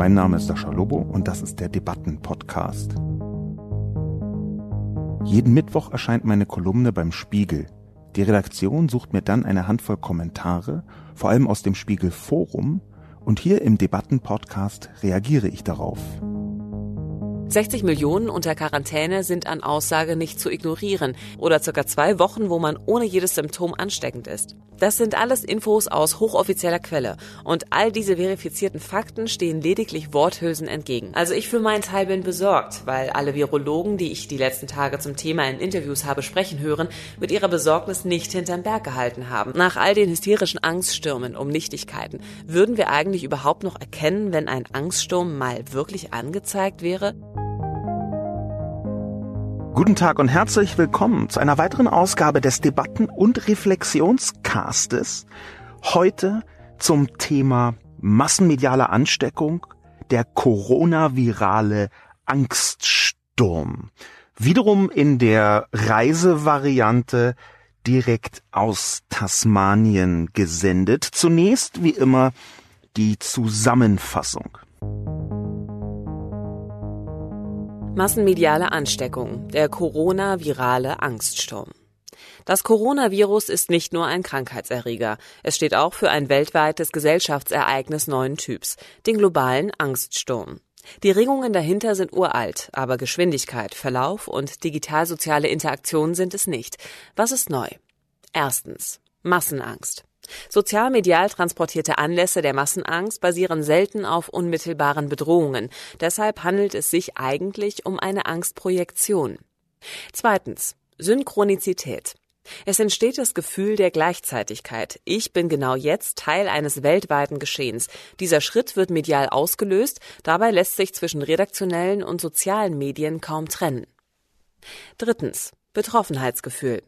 Mein Name ist Sascha Lobo und das ist der Debatten-Podcast. Jeden Mittwoch erscheint meine Kolumne beim Spiegel. Die Redaktion sucht mir dann eine Handvoll Kommentare, vor allem aus dem Spiegel Forum, und hier im Debatten-Podcast reagiere ich darauf. 60 Millionen unter Quarantäne sind an Aussage nicht zu ignorieren oder circa zwei Wochen, wo man ohne jedes Symptom ansteckend ist. Das sind alles Infos aus hochoffizieller Quelle und all diese verifizierten Fakten stehen lediglich Worthülsen entgegen. Also ich für meinen Teil bin besorgt, weil alle Virologen, die ich die letzten Tage zum Thema in Interviews habe sprechen hören, mit ihrer Besorgnis nicht hinterm Berg gehalten haben. Nach all den hysterischen Angststürmen um Nichtigkeiten, würden wir eigentlich überhaupt noch erkennen, wenn ein Angststurm mal wirklich angezeigt wäre? Guten Tag und herzlich willkommen zu einer weiteren Ausgabe des Debatten- und Reflexionscastes. Heute zum Thema massenmediale Ansteckung, der Coronavirale Angststurm. Wiederum in der Reisevariante direkt aus Tasmanien gesendet. Zunächst wie immer die Zusammenfassung. Massenmediale Ansteckung, der Corona-virale Angststurm. Das Coronavirus ist nicht nur ein Krankheitserreger, es steht auch für ein weltweites Gesellschaftsereignis neuen Typs, den globalen Angststurm. Die Regungen dahinter sind uralt, aber Geschwindigkeit, Verlauf und digital-soziale Interaktion sind es nicht. Was ist neu? Erstens. Massenangst. Sozialmedial transportierte Anlässe der Massenangst basieren selten auf unmittelbaren Bedrohungen. Deshalb handelt es sich eigentlich um eine Angstprojektion. Zweitens. Synchronizität. Es entsteht das Gefühl der Gleichzeitigkeit. Ich bin genau jetzt Teil eines weltweiten Geschehens. Dieser Schritt wird medial ausgelöst, dabei lässt sich zwischen redaktionellen und sozialen Medien kaum trennen. Drittens. Betroffenheitsgefühl.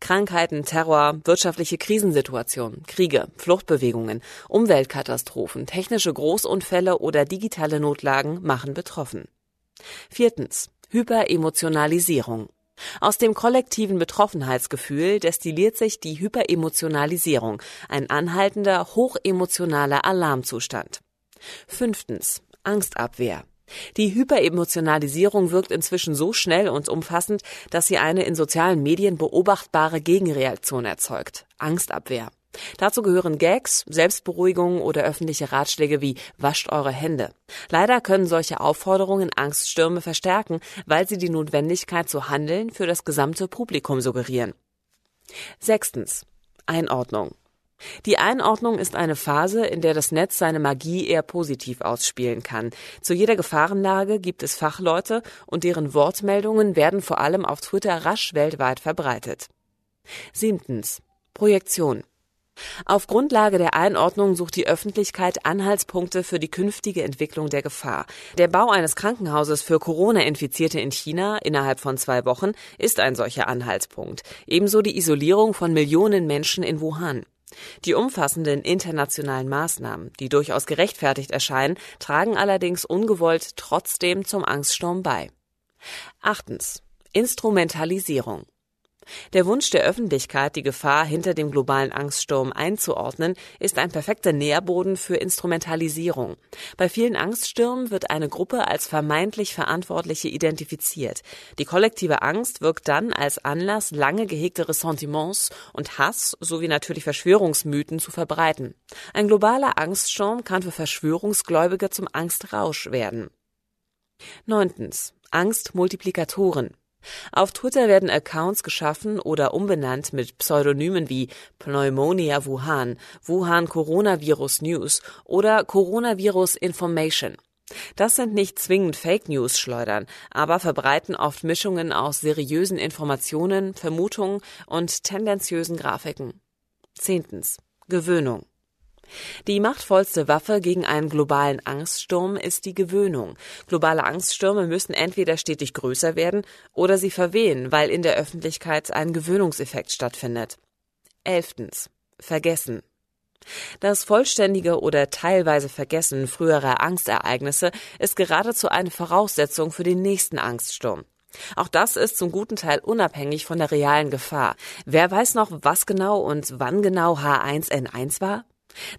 Krankheiten, Terror, wirtschaftliche Krisensituationen, Kriege, Fluchtbewegungen, Umweltkatastrophen, technische Großunfälle oder digitale Notlagen machen betroffen. Viertens. Hyperemotionalisierung. Aus dem kollektiven Betroffenheitsgefühl destilliert sich die Hyperemotionalisierung, ein anhaltender, hochemotionaler Alarmzustand. Fünftens. Angstabwehr. Die Hyperemotionalisierung wirkt inzwischen so schnell und umfassend, dass sie eine in sozialen Medien beobachtbare Gegenreaktion erzeugt. Angstabwehr. Dazu gehören Gags, Selbstberuhigung oder öffentliche Ratschläge wie wascht eure Hände. Leider können solche Aufforderungen Angststürme verstärken, weil sie die Notwendigkeit zu handeln für das gesamte Publikum suggerieren. Sechstens. Einordnung. Die Einordnung ist eine Phase, in der das Netz seine Magie eher positiv ausspielen kann. Zu jeder Gefahrenlage gibt es Fachleute und deren Wortmeldungen werden vor allem auf Twitter rasch weltweit verbreitet. Siebtens. Projektion. Auf Grundlage der Einordnung sucht die Öffentlichkeit Anhaltspunkte für die künftige Entwicklung der Gefahr. Der Bau eines Krankenhauses für Corona-Infizierte in China innerhalb von zwei Wochen ist ein solcher Anhaltspunkt. Ebenso die Isolierung von Millionen Menschen in Wuhan. Die umfassenden internationalen Maßnahmen, die durchaus gerechtfertigt erscheinen, tragen allerdings ungewollt trotzdem zum Angststurm bei. Achtens. Instrumentalisierung. Der Wunsch der Öffentlichkeit, die Gefahr hinter dem globalen Angststurm einzuordnen, ist ein perfekter Nährboden für Instrumentalisierung. Bei vielen Angststürmen wird eine Gruppe als vermeintlich Verantwortliche identifiziert. Die kollektive Angst wirkt dann als Anlass, lange gehegte Ressentiments und Hass sowie natürlich Verschwörungsmythen zu verbreiten. Ein globaler Angststurm kann für Verschwörungsgläubige zum Angstrausch werden. Neuntens. Angstmultiplikatoren. Auf Twitter werden Accounts geschaffen oder umbenannt mit Pseudonymen wie Pneumonia Wuhan, Wuhan Coronavirus News oder Coronavirus Information. Das sind nicht zwingend Fake News schleudern, aber verbreiten oft Mischungen aus seriösen Informationen, Vermutungen und tendenziösen Grafiken. Zehntens. Gewöhnung. Die machtvollste Waffe gegen einen globalen Angststurm ist die Gewöhnung. Globale Angststürme müssen entweder stetig größer werden oder sie verwehen, weil in der Öffentlichkeit ein Gewöhnungseffekt stattfindet. Elftens. Vergessen. Das vollständige oder teilweise Vergessen früherer Angstereignisse ist geradezu eine Voraussetzung für den nächsten Angststurm. Auch das ist zum guten Teil unabhängig von der realen Gefahr. Wer weiß noch, was genau und wann genau H1N1 war?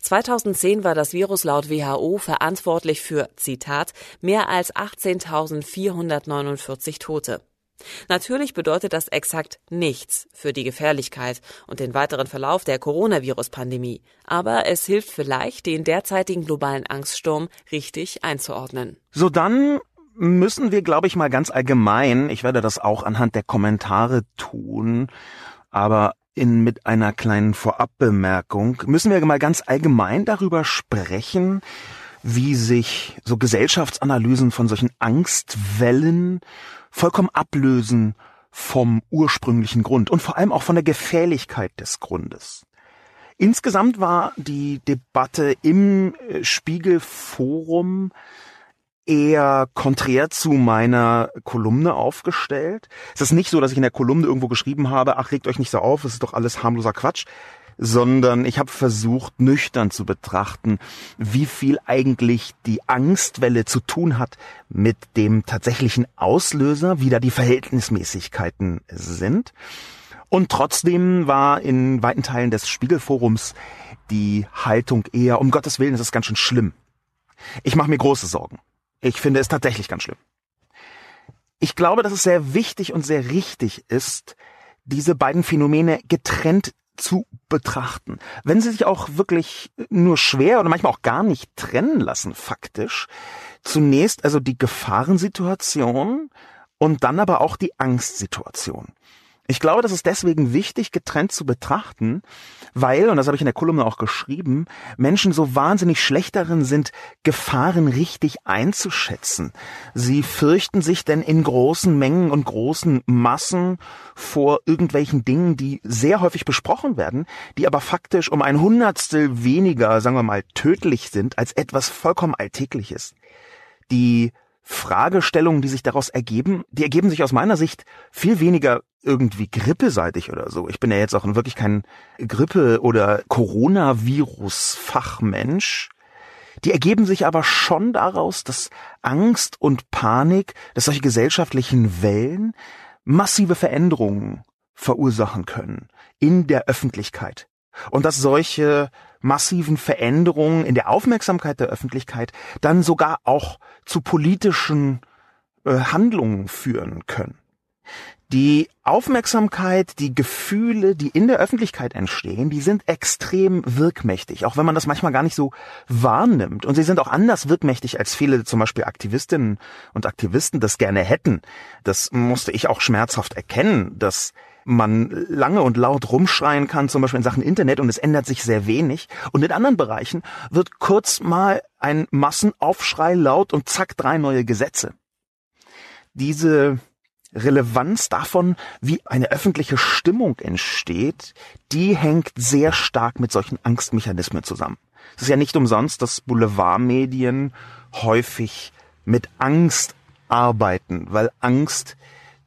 2010 war das Virus laut WHO verantwortlich für, Zitat, mehr als 18.449 Tote. Natürlich bedeutet das exakt nichts für die Gefährlichkeit und den weiteren Verlauf der Coronavirus-Pandemie, aber es hilft vielleicht, den derzeitigen globalen Angststurm richtig einzuordnen. So dann müssen wir, glaube ich, mal ganz allgemein, ich werde das auch anhand der Kommentare tun, aber in, mit einer kleinen Vorabbemerkung müssen wir mal ganz allgemein darüber sprechen, wie sich so Gesellschaftsanalysen von solchen Angstwellen vollkommen ablösen vom ursprünglichen Grund und vor allem auch von der Gefährlichkeit des Grundes. Insgesamt war die Debatte im äh, Spiegelforum eher konträr zu meiner Kolumne aufgestellt. Es ist nicht so, dass ich in der Kolumne irgendwo geschrieben habe, ach, regt euch nicht so auf, es ist doch alles harmloser Quatsch, sondern ich habe versucht, nüchtern zu betrachten, wie viel eigentlich die Angstwelle zu tun hat mit dem tatsächlichen Auslöser, wie da die Verhältnismäßigkeiten sind. Und trotzdem war in weiten Teilen des Spiegelforums die Haltung eher, um Gottes Willen, es ist ganz schön schlimm. Ich mache mir große Sorgen. Ich finde es tatsächlich ganz schlimm. Ich glaube, dass es sehr wichtig und sehr richtig ist, diese beiden Phänomene getrennt zu betrachten. Wenn sie sich auch wirklich nur schwer oder manchmal auch gar nicht trennen lassen, faktisch, zunächst also die Gefahrensituation und dann aber auch die Angstsituation. Ich glaube, das ist deswegen wichtig, getrennt zu betrachten, weil, und das habe ich in der Kolumne auch geschrieben, Menschen so wahnsinnig schlecht darin sind, Gefahren richtig einzuschätzen. Sie fürchten sich denn in großen Mengen und großen Massen vor irgendwelchen Dingen, die sehr häufig besprochen werden, die aber faktisch um ein Hundertstel weniger, sagen wir mal, tödlich sind als etwas vollkommen Alltägliches. Die Fragestellungen, die sich daraus ergeben, die ergeben sich aus meiner Sicht viel weniger irgendwie grippeseitig oder so. Ich bin ja jetzt auch wirklich kein Grippe- oder Coronavirus-Fachmensch. Die ergeben sich aber schon daraus, dass Angst und Panik, dass solche gesellschaftlichen Wellen massive Veränderungen verursachen können in der Öffentlichkeit. Und dass solche massiven Veränderungen in der Aufmerksamkeit der Öffentlichkeit dann sogar auch zu politischen äh, Handlungen führen können. Die Aufmerksamkeit, die Gefühle, die in der Öffentlichkeit entstehen, die sind extrem wirkmächtig, auch wenn man das manchmal gar nicht so wahrnimmt. Und sie sind auch anders wirkmächtig, als viele zum Beispiel Aktivistinnen und Aktivisten das gerne hätten. Das musste ich auch schmerzhaft erkennen, dass man lange und laut rumschreien kann, zum Beispiel in Sachen Internet, und es ändert sich sehr wenig. Und in anderen Bereichen wird kurz mal ein Massenaufschrei laut und zack, drei neue Gesetze. Diese Relevanz davon, wie eine öffentliche Stimmung entsteht, die hängt sehr stark mit solchen Angstmechanismen zusammen. Es ist ja nicht umsonst, dass Boulevardmedien häufig mit Angst arbeiten, weil Angst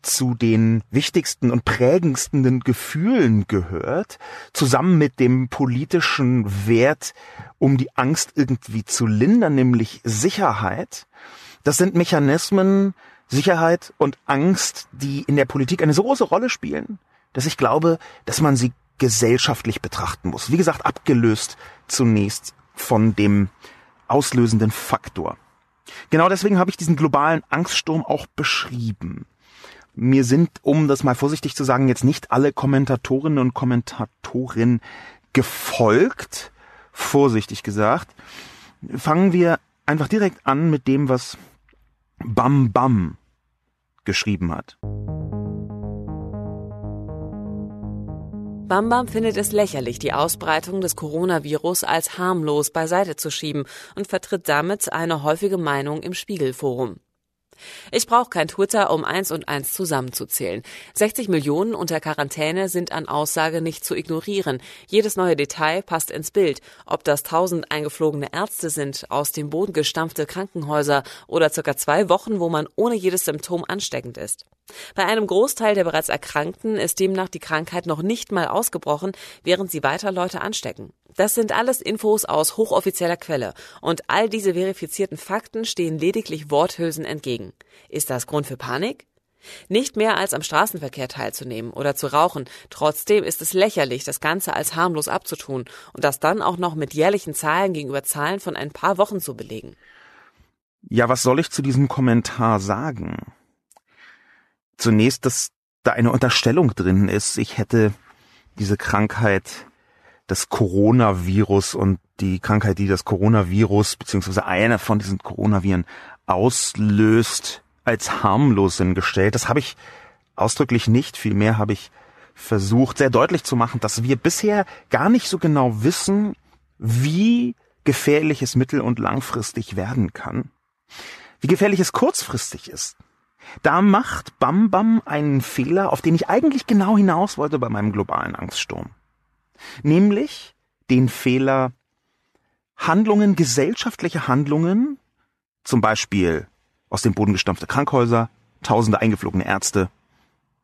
zu den wichtigsten und prägendsten Gefühlen gehört, zusammen mit dem politischen Wert, um die Angst irgendwie zu lindern, nämlich Sicherheit. Das sind Mechanismen, Sicherheit und Angst, die in der Politik eine so große Rolle spielen, dass ich glaube, dass man sie gesellschaftlich betrachten muss. Wie gesagt, abgelöst zunächst von dem auslösenden Faktor. Genau deswegen habe ich diesen globalen Angststurm auch beschrieben. Mir sind, um das mal vorsichtig zu sagen, jetzt nicht alle Kommentatorinnen und Kommentatoren gefolgt, vorsichtig gesagt. Fangen wir einfach direkt an mit dem, was Bam Bam geschrieben hat. Bambam findet es lächerlich, die Ausbreitung des Coronavirus als harmlos beiseite zu schieben und vertritt damit eine häufige Meinung im Spiegelforum. Ich brauche kein Twitter, um eins und eins zusammenzuzählen. 60 Millionen unter Quarantäne sind an Aussage nicht zu ignorieren. Jedes neue Detail passt ins Bild. Ob das tausend eingeflogene Ärzte sind, aus dem Boden gestampfte Krankenhäuser oder circa zwei Wochen, wo man ohne jedes Symptom ansteckend ist. Bei einem Großteil der bereits Erkrankten ist demnach die Krankheit noch nicht mal ausgebrochen, während sie weiter Leute anstecken. Das sind alles Infos aus hochoffizieller Quelle und all diese verifizierten Fakten stehen lediglich Worthülsen entgegen. Ist das Grund für Panik? Nicht mehr als am Straßenverkehr teilzunehmen oder zu rauchen. Trotzdem ist es lächerlich, das Ganze als harmlos abzutun und das dann auch noch mit jährlichen Zahlen gegenüber Zahlen von ein paar Wochen zu belegen. Ja, was soll ich zu diesem Kommentar sagen? Zunächst, dass da eine Unterstellung drin ist, ich hätte diese Krankheit, das Coronavirus und die Krankheit, die das Coronavirus beziehungsweise einer von diesen Coronaviren auslöst, als harmlos hingestellt. Das habe ich ausdrücklich nicht. Vielmehr habe ich versucht, sehr deutlich zu machen, dass wir bisher gar nicht so genau wissen, wie gefährlich es mittel- und langfristig werden kann. Wie gefährlich es kurzfristig ist. Da macht Bam Bam einen Fehler, auf den ich eigentlich genau hinaus wollte bei meinem globalen Angststurm. Nämlich den Fehler, Handlungen, gesellschaftliche Handlungen, zum Beispiel aus dem Boden gestampfte Krankhäuser, tausende eingeflogene Ärzte,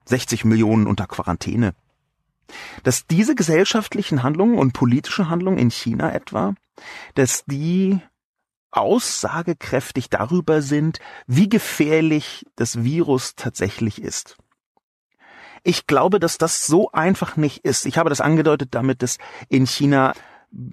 60 Millionen unter Quarantäne. Dass diese gesellschaftlichen Handlungen und politischen Handlungen in China etwa, dass die aussagekräftig darüber sind, wie gefährlich das Virus tatsächlich ist. Ich glaube, dass das so einfach nicht ist. Ich habe das angedeutet damit, dass in China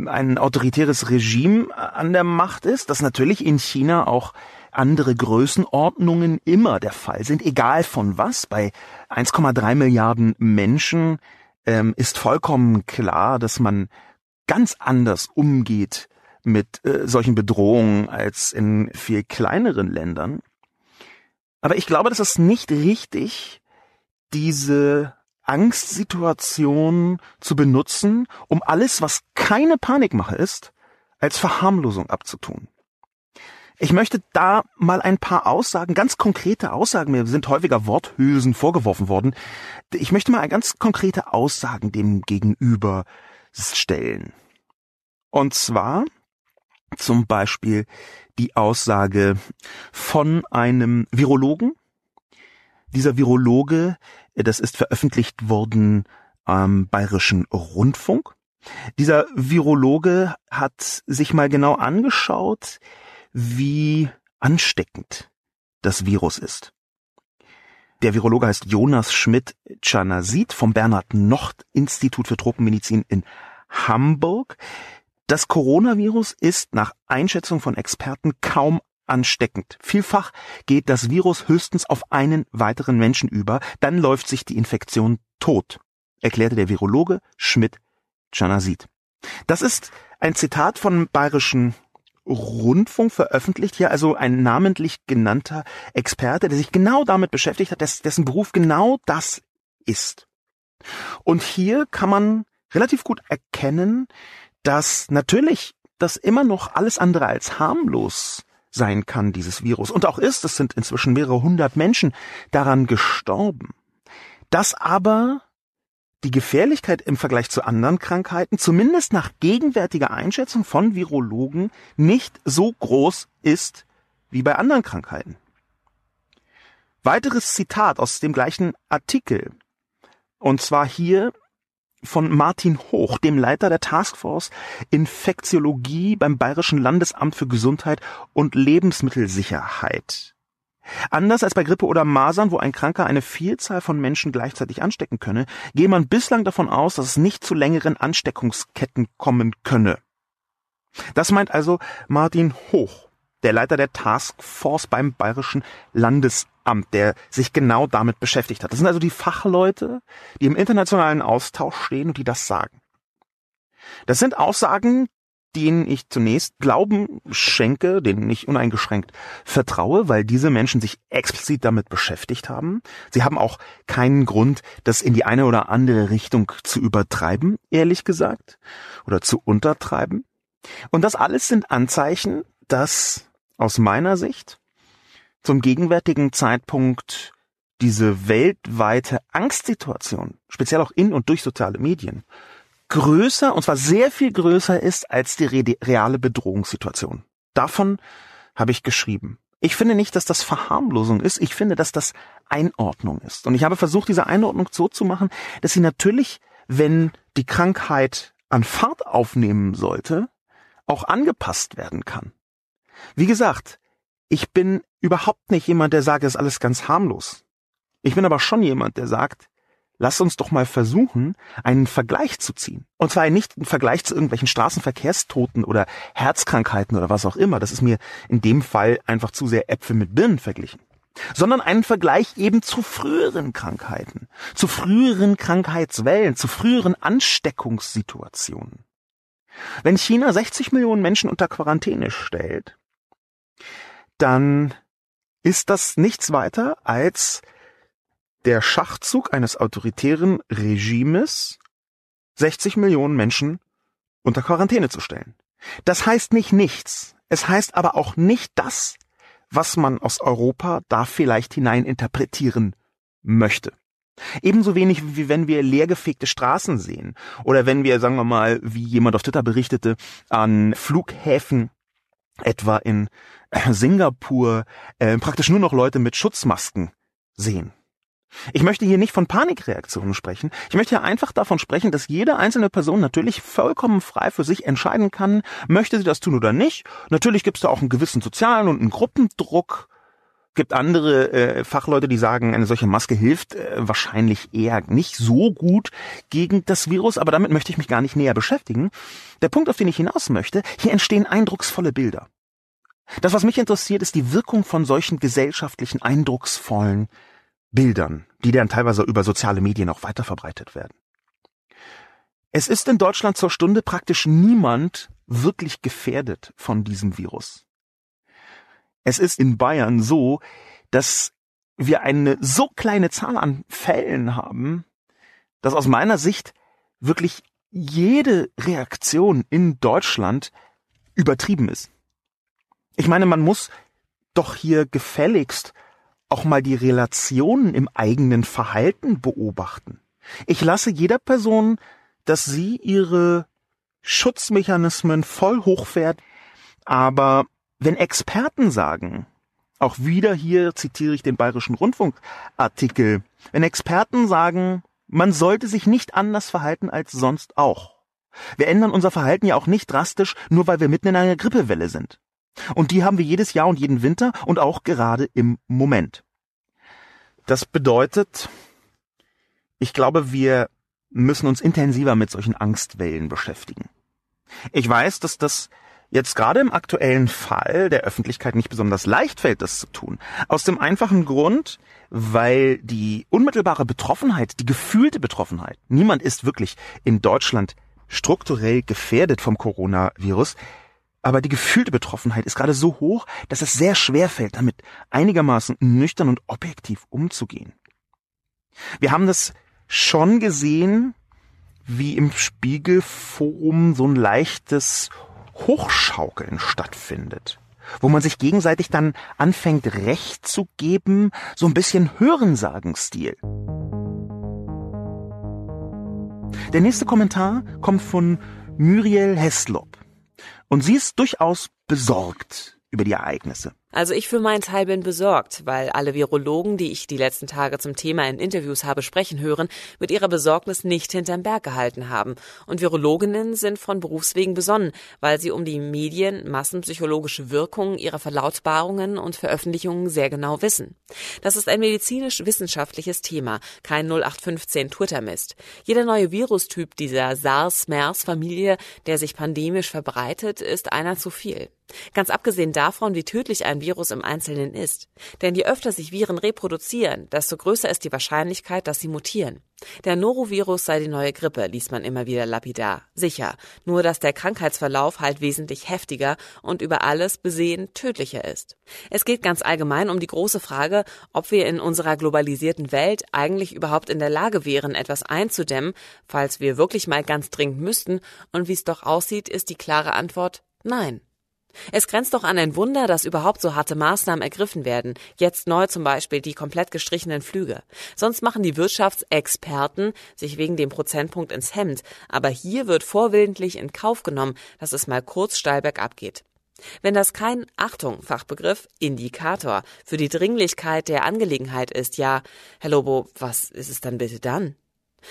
ein autoritäres Regime an der Macht ist, dass natürlich in China auch andere Größenordnungen immer der Fall sind, egal von was. Bei 1,3 Milliarden Menschen ähm, ist vollkommen klar, dass man ganz anders umgeht mit äh, solchen Bedrohungen als in viel kleineren Ländern. Aber ich glaube, das ist nicht richtig, diese Angstsituation zu benutzen, um alles, was keine Panikmache ist, als Verharmlosung abzutun. Ich möchte da mal ein paar Aussagen, ganz konkrete Aussagen, mir sind häufiger Worthülsen vorgeworfen worden. Ich möchte mal ganz konkrete Aussagen dem gegenüber stellen. Und zwar zum Beispiel die Aussage von einem Virologen. Dieser Virologe, das ist veröffentlicht worden am Bayerischen Rundfunk. Dieser Virologe hat sich mal genau angeschaut, wie ansteckend das Virus ist. Der Virologe heißt Jonas Schmidt-Czanasit vom Bernhard-Nocht-Institut für Tropenmedizin in Hamburg. Das Coronavirus ist nach Einschätzung von Experten kaum ansteckend. Vielfach geht das Virus höchstens auf einen weiteren Menschen über, dann läuft sich die Infektion tot, erklärte der Virologe Schmidt-Czanasit. Das ist ein Zitat von bayerischen Rundfunk veröffentlicht, hier also ein namentlich genannter Experte, der sich genau damit beschäftigt hat, dessen Beruf genau das ist. Und hier kann man relativ gut erkennen, dass natürlich das immer noch alles andere als harmlos sein kann, dieses Virus. Und auch ist, es sind inzwischen mehrere hundert Menschen daran gestorben. Dass aber die Gefährlichkeit im Vergleich zu anderen Krankheiten, zumindest nach gegenwärtiger Einschätzung von Virologen, nicht so groß ist wie bei anderen Krankheiten. Weiteres Zitat aus dem gleichen Artikel. Und zwar hier von Martin Hoch, dem Leiter der Taskforce Infektiologie beim Bayerischen Landesamt für Gesundheit und Lebensmittelsicherheit. Anders als bei Grippe oder Masern, wo ein Kranker eine Vielzahl von Menschen gleichzeitig anstecken könne, gehe man bislang davon aus, dass es nicht zu längeren Ansteckungsketten kommen könne. Das meint also Martin Hoch, der Leiter der Taskforce beim Bayerischen Landesamt, der sich genau damit beschäftigt hat. Das sind also die Fachleute, die im internationalen Austausch stehen und die das sagen. Das sind Aussagen, denen ich zunächst Glauben schenke, denen ich uneingeschränkt vertraue, weil diese Menschen sich explizit damit beschäftigt haben. Sie haben auch keinen Grund, das in die eine oder andere Richtung zu übertreiben, ehrlich gesagt, oder zu untertreiben. Und das alles sind Anzeichen, dass aus meiner Sicht zum gegenwärtigen Zeitpunkt diese weltweite Angstsituation, speziell auch in und durch soziale Medien, größer, und zwar sehr viel größer ist als die reale Bedrohungssituation. Davon habe ich geschrieben. Ich finde nicht, dass das Verharmlosung ist. Ich finde, dass das Einordnung ist. Und ich habe versucht, diese Einordnung so zu machen, dass sie natürlich, wenn die Krankheit an Fahrt aufnehmen sollte, auch angepasst werden kann. Wie gesagt, ich bin überhaupt nicht jemand, der sagt, es ist alles ganz harmlos. Ich bin aber schon jemand, der sagt, lass uns doch mal versuchen, einen Vergleich zu ziehen. Und zwar nicht einen Vergleich zu irgendwelchen Straßenverkehrstoten oder Herzkrankheiten oder was auch immer. Das ist mir in dem Fall einfach zu sehr Äpfel mit Birnen verglichen. Sondern einen Vergleich eben zu früheren Krankheiten, zu früheren Krankheitswellen, zu früheren Ansteckungssituationen. Wenn China 60 Millionen Menschen unter Quarantäne stellt, dann ist das nichts weiter als der Schachzug eines autoritären Regimes, 60 Millionen Menschen unter Quarantäne zu stellen. Das heißt nicht nichts. Es heißt aber auch nicht das, was man aus Europa da vielleicht hineininterpretieren möchte. Ebenso wenig wie wenn wir leergefegte Straßen sehen oder wenn wir, sagen wir mal, wie jemand auf Twitter berichtete, an Flughäfen etwa in Singapur äh, praktisch nur noch Leute mit Schutzmasken sehen. Ich möchte hier nicht von Panikreaktionen sprechen. Ich möchte hier einfach davon sprechen, dass jede einzelne Person natürlich vollkommen frei für sich entscheiden kann, möchte sie das tun oder nicht. Natürlich gibt es da auch einen gewissen sozialen und einen Gruppendruck. Gibt andere äh, Fachleute, die sagen, eine solche Maske hilft äh, wahrscheinlich eher nicht so gut gegen das Virus, aber damit möchte ich mich gar nicht näher beschäftigen. Der Punkt, auf den ich hinaus möchte, hier entstehen eindrucksvolle Bilder. Das, was mich interessiert, ist die Wirkung von solchen gesellschaftlichen, eindrucksvollen Bildern, die dann teilweise über soziale Medien auch weiterverbreitet werden. Es ist in Deutschland zur Stunde praktisch niemand wirklich gefährdet von diesem Virus. Es ist in Bayern so, dass wir eine so kleine Zahl an Fällen haben, dass aus meiner Sicht wirklich jede Reaktion in Deutschland übertrieben ist. Ich meine, man muss doch hier gefälligst auch mal die Relationen im eigenen Verhalten beobachten. Ich lasse jeder Person, dass sie ihre Schutzmechanismen voll hochfährt, aber wenn Experten sagen, auch wieder hier zitiere ich den Bayerischen Rundfunkartikel, wenn Experten sagen, man sollte sich nicht anders verhalten als sonst auch. Wir ändern unser Verhalten ja auch nicht drastisch, nur weil wir mitten in einer Grippewelle sind. Und die haben wir jedes Jahr und jeden Winter und auch gerade im Moment. Das bedeutet, ich glaube, wir müssen uns intensiver mit solchen Angstwellen beschäftigen. Ich weiß, dass das jetzt gerade im aktuellen Fall der Öffentlichkeit nicht besonders leicht fällt, das zu tun. Aus dem einfachen Grund, weil die unmittelbare Betroffenheit, die gefühlte Betroffenheit, niemand ist wirklich in Deutschland strukturell gefährdet vom Coronavirus, aber die gefühlte Betroffenheit ist gerade so hoch, dass es sehr schwer fällt, damit einigermaßen nüchtern und objektiv umzugehen. Wir haben das schon gesehen, wie im Spiegelforum so ein leichtes Hochschaukeln stattfindet, wo man sich gegenseitig dann anfängt Recht zu geben, so ein bisschen Hörensagenstil. Der nächste Kommentar kommt von Muriel Heslop. Und sie ist durchaus besorgt über die Ereignisse. Also ich für meinen Teil bin besorgt, weil alle Virologen, die ich die letzten Tage zum Thema in Interviews habe sprechen hören, mit ihrer Besorgnis nicht hinterm Berg gehalten haben. Und Virologinnen sind von Berufswegen besonnen, weil sie um die Medien massenpsychologische Wirkungen ihrer Verlautbarungen und Veröffentlichungen sehr genau wissen. Das ist ein medizinisch-wissenschaftliches Thema, kein 0815 Twitter-Mist. Jeder neue Virustyp dieser SARS-MERS-Familie, der sich pandemisch verbreitet, ist einer zu viel. Ganz abgesehen davon, wie tödlich ein Virus im Einzelnen ist. Denn je öfter sich Viren reproduzieren, desto größer ist die Wahrscheinlichkeit, dass sie mutieren. Der Norovirus sei die neue Grippe, liest man immer wieder lapidar. Sicher, nur dass der Krankheitsverlauf halt wesentlich heftiger und über alles besehen tödlicher ist. Es geht ganz allgemein um die große Frage, ob wir in unserer globalisierten Welt eigentlich überhaupt in der Lage wären, etwas einzudämmen, falls wir wirklich mal ganz dringend müssten, und wie es doch aussieht, ist die klare Antwort Nein. Es grenzt doch an ein Wunder, dass überhaupt so harte Maßnahmen ergriffen werden. Jetzt neu zum Beispiel die komplett gestrichenen Flüge. Sonst machen die Wirtschaftsexperten sich wegen dem Prozentpunkt ins Hemd. Aber hier wird vorwillentlich in Kauf genommen, dass es mal kurz steil bergab geht. Wenn das kein, Achtung, Fachbegriff, Indikator für die Dringlichkeit der Angelegenheit ist, ja, Herr Lobo, was ist es dann bitte dann?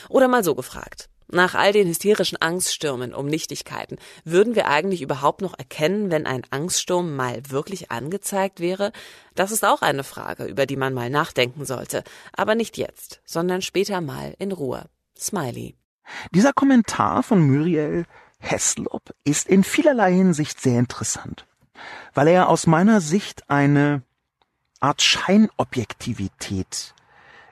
Oder mal so gefragt. Nach all den hysterischen Angststürmen um Nichtigkeiten, würden wir eigentlich überhaupt noch erkennen, wenn ein Angststurm mal wirklich angezeigt wäre? Das ist auch eine Frage, über die man mal nachdenken sollte. Aber nicht jetzt, sondern später mal in Ruhe. Smiley. Dieser Kommentar von Muriel Heslop ist in vielerlei Hinsicht sehr interessant, weil er aus meiner Sicht eine Art Scheinobjektivität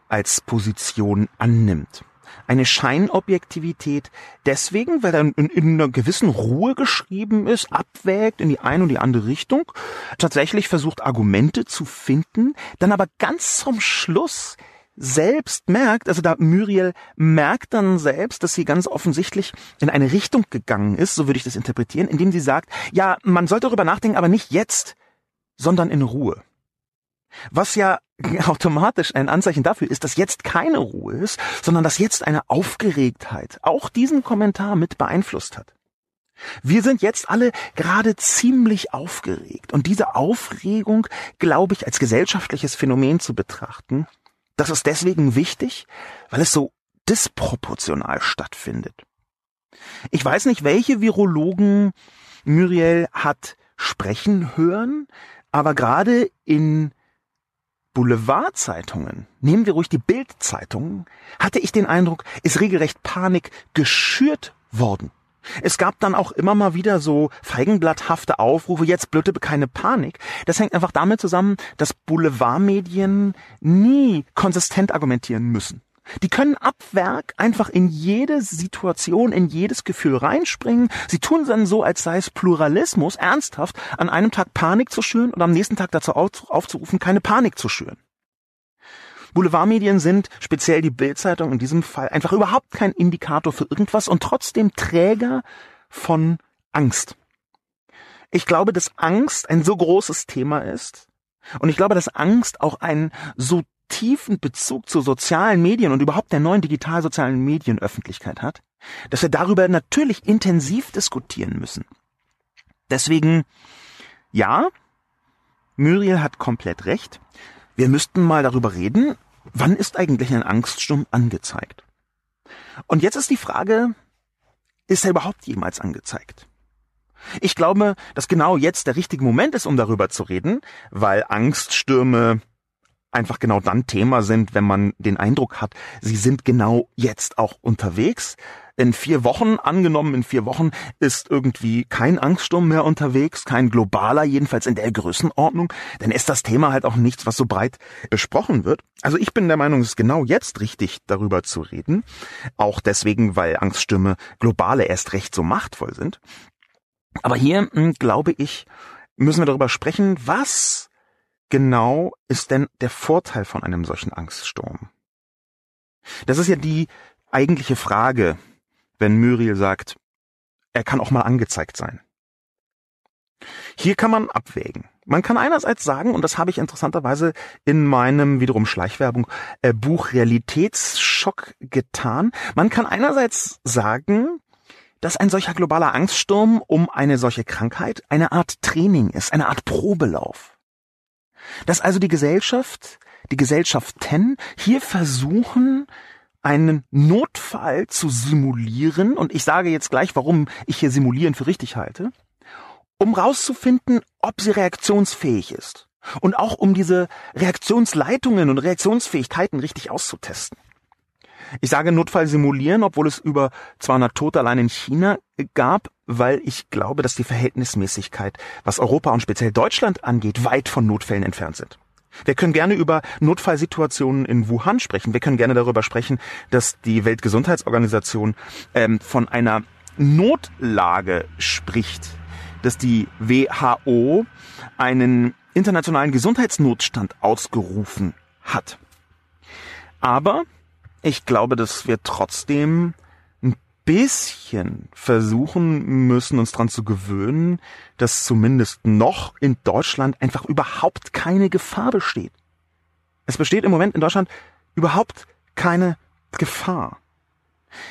als Position annimmt. Eine Scheinobjektivität deswegen, weil er in, in, einer gewissen Ruhe geschrieben ist, abwägt in die eine und die andere Richtung, tatsächlich versucht Argumente zu finden, dann aber ganz zum Schluss selbst merkt, also da Muriel merkt dann selbst, dass sie ganz offensichtlich in eine Richtung gegangen ist, so würde ich das interpretieren, indem sie sagt, ja, man sollte darüber nachdenken, aber nicht jetzt, sondern in Ruhe. Was ja automatisch ein Anzeichen dafür ist, dass jetzt keine Ruhe ist, sondern dass jetzt eine Aufgeregtheit auch diesen Kommentar mit beeinflusst hat. Wir sind jetzt alle gerade ziemlich aufgeregt und diese Aufregung, glaube ich, als gesellschaftliches Phänomen zu betrachten, das ist deswegen wichtig, weil es so disproportional stattfindet. Ich weiß nicht, welche Virologen Muriel hat sprechen hören, aber gerade in Boulevardzeitungen, nehmen wir ruhig die Bildzeitung, hatte ich den Eindruck, ist regelrecht Panik geschürt worden. Es gab dann auch immer mal wieder so feigenblatthafte Aufrufe, jetzt bitte keine Panik. Das hängt einfach damit zusammen, dass Boulevardmedien nie konsistent argumentieren müssen. Die können ab Werk einfach in jede Situation, in jedes Gefühl reinspringen. Sie tun dann so, als sei es Pluralismus, ernsthaft, an einem Tag Panik zu schüren und am nächsten Tag dazu aufzurufen, keine Panik zu schüren. Boulevardmedien sind, speziell die Bildzeitung in diesem Fall, einfach überhaupt kein Indikator für irgendwas und trotzdem Träger von Angst. Ich glaube, dass Angst ein so großes Thema ist, und ich glaube, dass Angst auch ein so tiefen Bezug zu sozialen Medien und überhaupt der neuen digital-sozialen Medienöffentlichkeit hat, dass wir darüber natürlich intensiv diskutieren müssen. Deswegen, ja, Muriel hat komplett recht. Wir müssten mal darüber reden, wann ist eigentlich ein Angststurm angezeigt? Und jetzt ist die Frage, ist er überhaupt jemals angezeigt? Ich glaube, dass genau jetzt der richtige Moment ist, um darüber zu reden, weil Angststürme einfach genau dann Thema sind, wenn man den Eindruck hat, sie sind genau jetzt auch unterwegs. In vier Wochen, angenommen in vier Wochen, ist irgendwie kein Angststurm mehr unterwegs, kein globaler, jedenfalls in der Größenordnung, dann ist das Thema halt auch nichts, was so breit besprochen wird. Also ich bin der Meinung, es ist genau jetzt richtig, darüber zu reden. Auch deswegen, weil Angststürme globale erst recht so machtvoll sind. Aber hier, hm, glaube ich, müssen wir darüber sprechen, was genau ist denn der Vorteil von einem solchen Angststurm? Das ist ja die eigentliche Frage, wenn Muriel sagt, er kann auch mal angezeigt sein. Hier kann man abwägen. Man kann einerseits sagen, und das habe ich interessanterweise in meinem wiederum Schleichwerbung äh, Buch Realitätsschock getan, man kann einerseits sagen, dass ein solcher globaler Angststurm um eine solche Krankheit eine Art Training ist, eine Art Probelauf. Dass also die Gesellschaft, die Gesellschaften hier versuchen, einen Notfall zu simulieren, und ich sage jetzt gleich, warum ich hier simulieren für richtig halte, um rauszufinden, ob sie reaktionsfähig ist. Und auch um diese Reaktionsleitungen und Reaktionsfähigkeiten richtig auszutesten. Ich sage Notfall simulieren, obwohl es über 200 Tote allein in China gab, weil ich glaube, dass die Verhältnismäßigkeit, was Europa und speziell Deutschland angeht, weit von Notfällen entfernt sind. Wir können gerne über Notfallsituationen in Wuhan sprechen. Wir können gerne darüber sprechen, dass die Weltgesundheitsorganisation ähm, von einer Notlage spricht, dass die WHO einen internationalen Gesundheitsnotstand ausgerufen hat. Aber ich glaube, dass wir trotzdem bisschen versuchen müssen, uns dran zu gewöhnen, dass zumindest noch in Deutschland einfach überhaupt keine Gefahr besteht. Es besteht im Moment in Deutschland überhaupt keine Gefahr.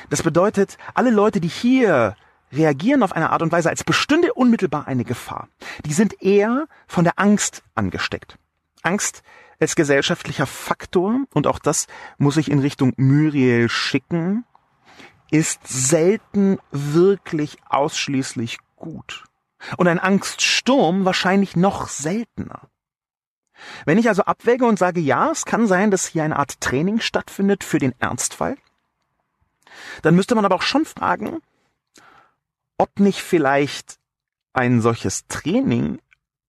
Das bedeutet, alle Leute, die hier reagieren auf eine Art und Weise, als bestünde unmittelbar eine Gefahr, die sind eher von der Angst angesteckt. Angst als gesellschaftlicher Faktor, und auch das muss ich in Richtung Muriel schicken, ist selten wirklich ausschließlich gut. Und ein Angststurm wahrscheinlich noch seltener. Wenn ich also abwäge und sage, ja, es kann sein, dass hier eine Art Training stattfindet für den Ernstfall, dann müsste man aber auch schon fragen, ob nicht vielleicht ein solches Training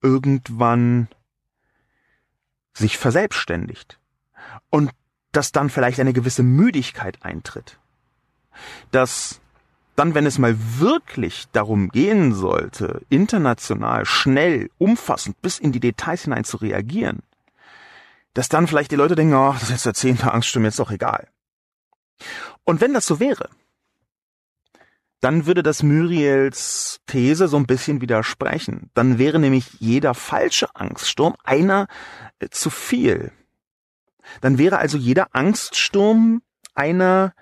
irgendwann sich verselbstständigt und dass dann vielleicht eine gewisse Müdigkeit eintritt. Dass dann, wenn es mal wirklich darum gehen sollte, international, schnell, umfassend bis in die Details hinein zu reagieren, dass dann vielleicht die Leute denken, oh, das ist jetzt der zehnte Angststurm, jetzt doch egal. Und wenn das so wäre, dann würde das Muriels These so ein bisschen widersprechen. Dann wäre nämlich jeder falsche Angststurm einer äh, zu viel. Dann wäre also jeder Angststurm einer,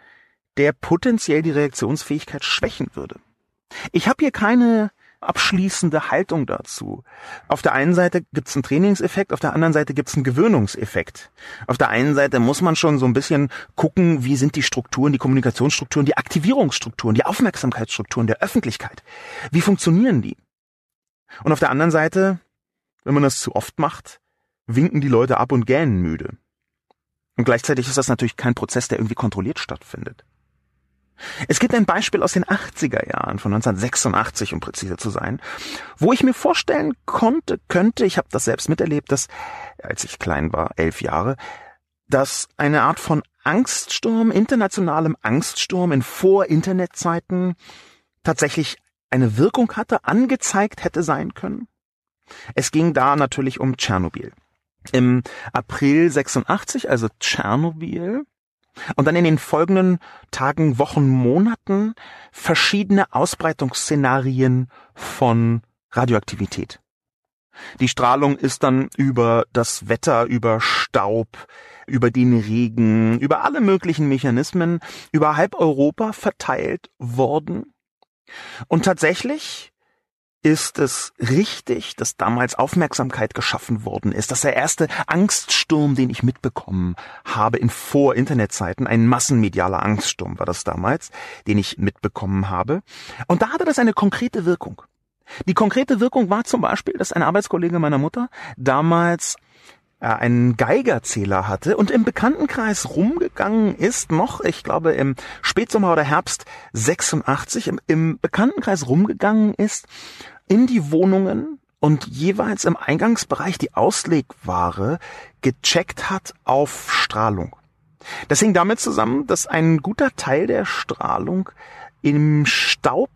der potenziell die Reaktionsfähigkeit schwächen würde. Ich habe hier keine abschließende Haltung dazu. Auf der einen Seite gibt es einen Trainingseffekt, auf der anderen Seite gibt es einen Gewöhnungseffekt. Auf der einen Seite muss man schon so ein bisschen gucken, wie sind die Strukturen, die Kommunikationsstrukturen, die Aktivierungsstrukturen, die Aufmerksamkeitsstrukturen der Öffentlichkeit. Wie funktionieren die? Und auf der anderen Seite, wenn man das zu oft macht, winken die Leute ab und gähnen müde. Und gleichzeitig ist das natürlich kein Prozess, der irgendwie kontrolliert stattfindet. Es gibt ein Beispiel aus den 80er Jahren, von 1986 um präzise zu sein, wo ich mir vorstellen konnte, könnte, ich habe das selbst miterlebt, dass, als ich klein war, elf Jahre, dass eine Art von Angststurm, internationalem Angststurm in Vor-Internet-Zeiten tatsächlich eine Wirkung hatte, angezeigt hätte sein können. Es ging da natürlich um Tschernobyl. Im April 86, also Tschernobyl, und dann in den folgenden Tagen, Wochen, Monaten verschiedene Ausbreitungsszenarien von Radioaktivität. Die Strahlung ist dann über das Wetter, über Staub, über den Regen, über alle möglichen Mechanismen über halb Europa verteilt worden. Und tatsächlich ist es richtig, dass damals Aufmerksamkeit geschaffen worden ist, dass der erste Angststurm, den ich mitbekommen habe in Vor-Internet-Zeiten, ein massenmedialer Angststurm war das damals, den ich mitbekommen habe. Und da hatte das eine konkrete Wirkung. Die konkrete Wirkung war zum Beispiel, dass ein Arbeitskollege meiner Mutter damals äh, einen Geigerzähler hatte und im Bekanntenkreis rumgegangen ist, noch, ich glaube im Spätsommer oder Herbst 86, im, im Bekanntenkreis rumgegangen ist in die Wohnungen und jeweils im Eingangsbereich die Auslegware gecheckt hat auf Strahlung. Das hing damit zusammen, dass ein guter Teil der Strahlung im Staub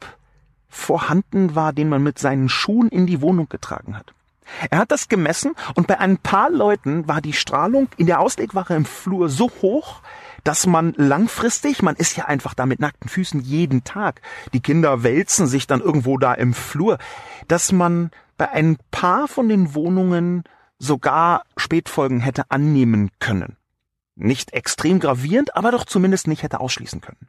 vorhanden war, den man mit seinen Schuhen in die Wohnung getragen hat. Er hat das gemessen und bei ein paar Leuten war die Strahlung in der Auslegware im Flur so hoch, dass man langfristig, man ist ja einfach da mit nackten Füßen jeden Tag, die Kinder wälzen sich dann irgendwo da im Flur, dass man bei ein paar von den Wohnungen sogar Spätfolgen hätte annehmen können. Nicht extrem gravierend, aber doch zumindest nicht hätte ausschließen können.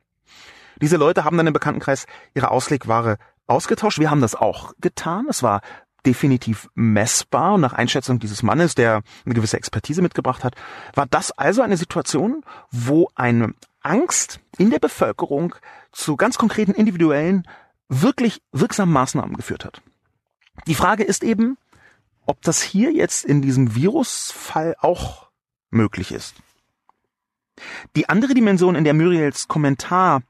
Diese Leute haben dann im Bekanntenkreis ihre Auslegware ausgetauscht. Wir haben das auch getan. Es war definitiv messbar. Und nach Einschätzung dieses Mannes, der eine gewisse Expertise mitgebracht hat, war das also eine Situation, wo eine Angst in der Bevölkerung zu ganz konkreten individuellen, wirklich wirksamen Maßnahmen geführt hat. Die Frage ist eben, ob das hier jetzt in diesem Virusfall auch möglich ist. Die andere Dimension, in der Muriels Kommentar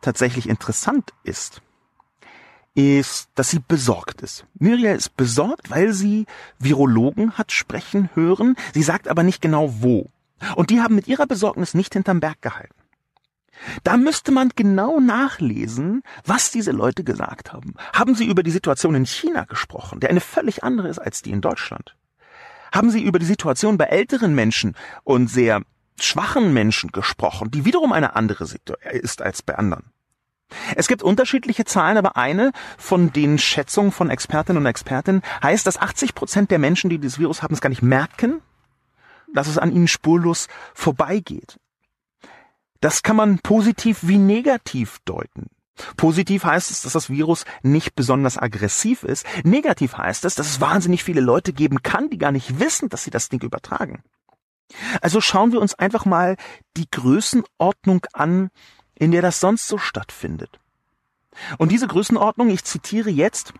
tatsächlich interessant ist, ist, dass sie besorgt ist. Muriel ist besorgt, weil sie Virologen hat sprechen hören. Sie sagt aber nicht genau wo. Und die haben mit ihrer Besorgnis nicht hinterm Berg gehalten. Da müsste man genau nachlesen, was diese Leute gesagt haben. Haben sie über die Situation in China gesprochen, der eine völlig andere ist als die in Deutschland? Haben sie über die Situation bei älteren Menschen und sehr schwachen Menschen gesprochen, die wiederum eine andere ist als bei anderen? Es gibt unterschiedliche Zahlen, aber eine von den Schätzungen von Expertinnen und Experten heißt, dass 80 Prozent der Menschen, die dieses Virus haben, es gar nicht merken, dass es an ihnen spurlos vorbeigeht. Das kann man positiv wie negativ deuten. Positiv heißt es, dass das Virus nicht besonders aggressiv ist. Negativ heißt es, dass es wahnsinnig viele Leute geben kann, die gar nicht wissen, dass sie das Ding übertragen. Also schauen wir uns einfach mal die Größenordnung an, in der das sonst so stattfindet. Und diese Größenordnung, ich zitiere jetzt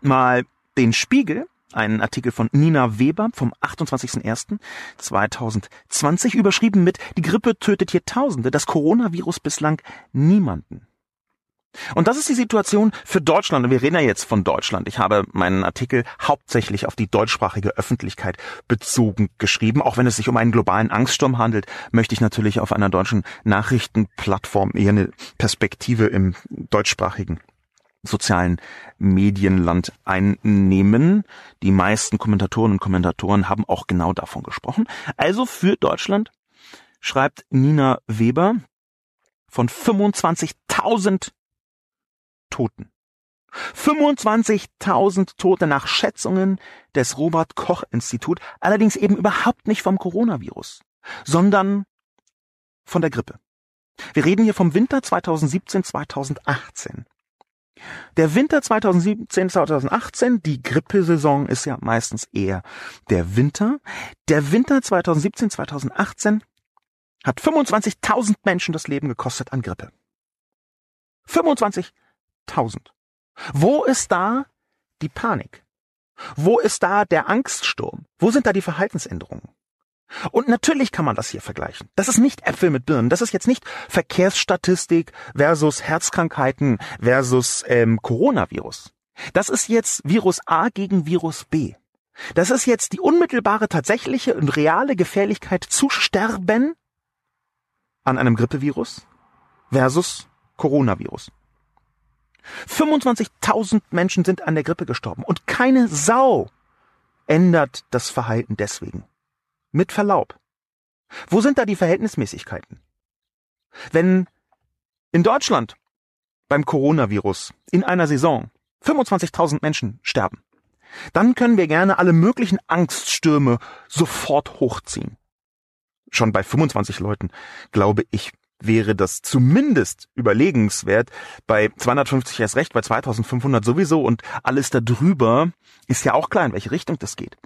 mal den Spiegel, einen Artikel von Nina Weber vom 28.01.2020, überschrieben mit Die Grippe tötet hier Tausende, das Coronavirus bislang niemanden. Und das ist die Situation für Deutschland. Und wir reden ja jetzt von Deutschland. Ich habe meinen Artikel hauptsächlich auf die deutschsprachige Öffentlichkeit bezogen geschrieben. Auch wenn es sich um einen globalen Angststurm handelt, möchte ich natürlich auf einer deutschen Nachrichtenplattform eher eine Perspektive im deutschsprachigen sozialen Medienland einnehmen. Die meisten Kommentatoren und Kommentatoren haben auch genau davon gesprochen. Also für Deutschland schreibt Nina Weber von 25.000 Toten. 25.000 Tote nach Schätzungen des Robert Koch Institut, allerdings eben überhaupt nicht vom Coronavirus, sondern von der Grippe. Wir reden hier vom Winter 2017-2018. Der Winter 2017-2018, die Grippesaison ist ja meistens eher der Winter. Der Winter 2017-2018 hat 25.000 Menschen das Leben gekostet an Grippe. 25.000. Wo ist da die Panik? Wo ist da der Angststurm? Wo sind da die Verhaltensänderungen? Und natürlich kann man das hier vergleichen. Das ist nicht Äpfel mit Birnen. Das ist jetzt nicht Verkehrsstatistik versus Herzkrankheiten versus ähm, Coronavirus. Das ist jetzt Virus A gegen Virus B. Das ist jetzt die unmittelbare, tatsächliche und reale Gefährlichkeit zu sterben an einem Grippevirus versus Coronavirus. 25.000 Menschen sind an der Grippe gestorben und keine Sau ändert das Verhalten deswegen. Mit Verlaub. Wo sind da die Verhältnismäßigkeiten? Wenn in Deutschland beim Coronavirus in einer Saison 25.000 Menschen sterben, dann können wir gerne alle möglichen Angststürme sofort hochziehen. Schon bei 25 Leuten, glaube ich, wäre das zumindest überlegenswert. Bei 250 erst recht, bei 2500 sowieso und alles darüber ist ja auch klar, in welche Richtung das geht.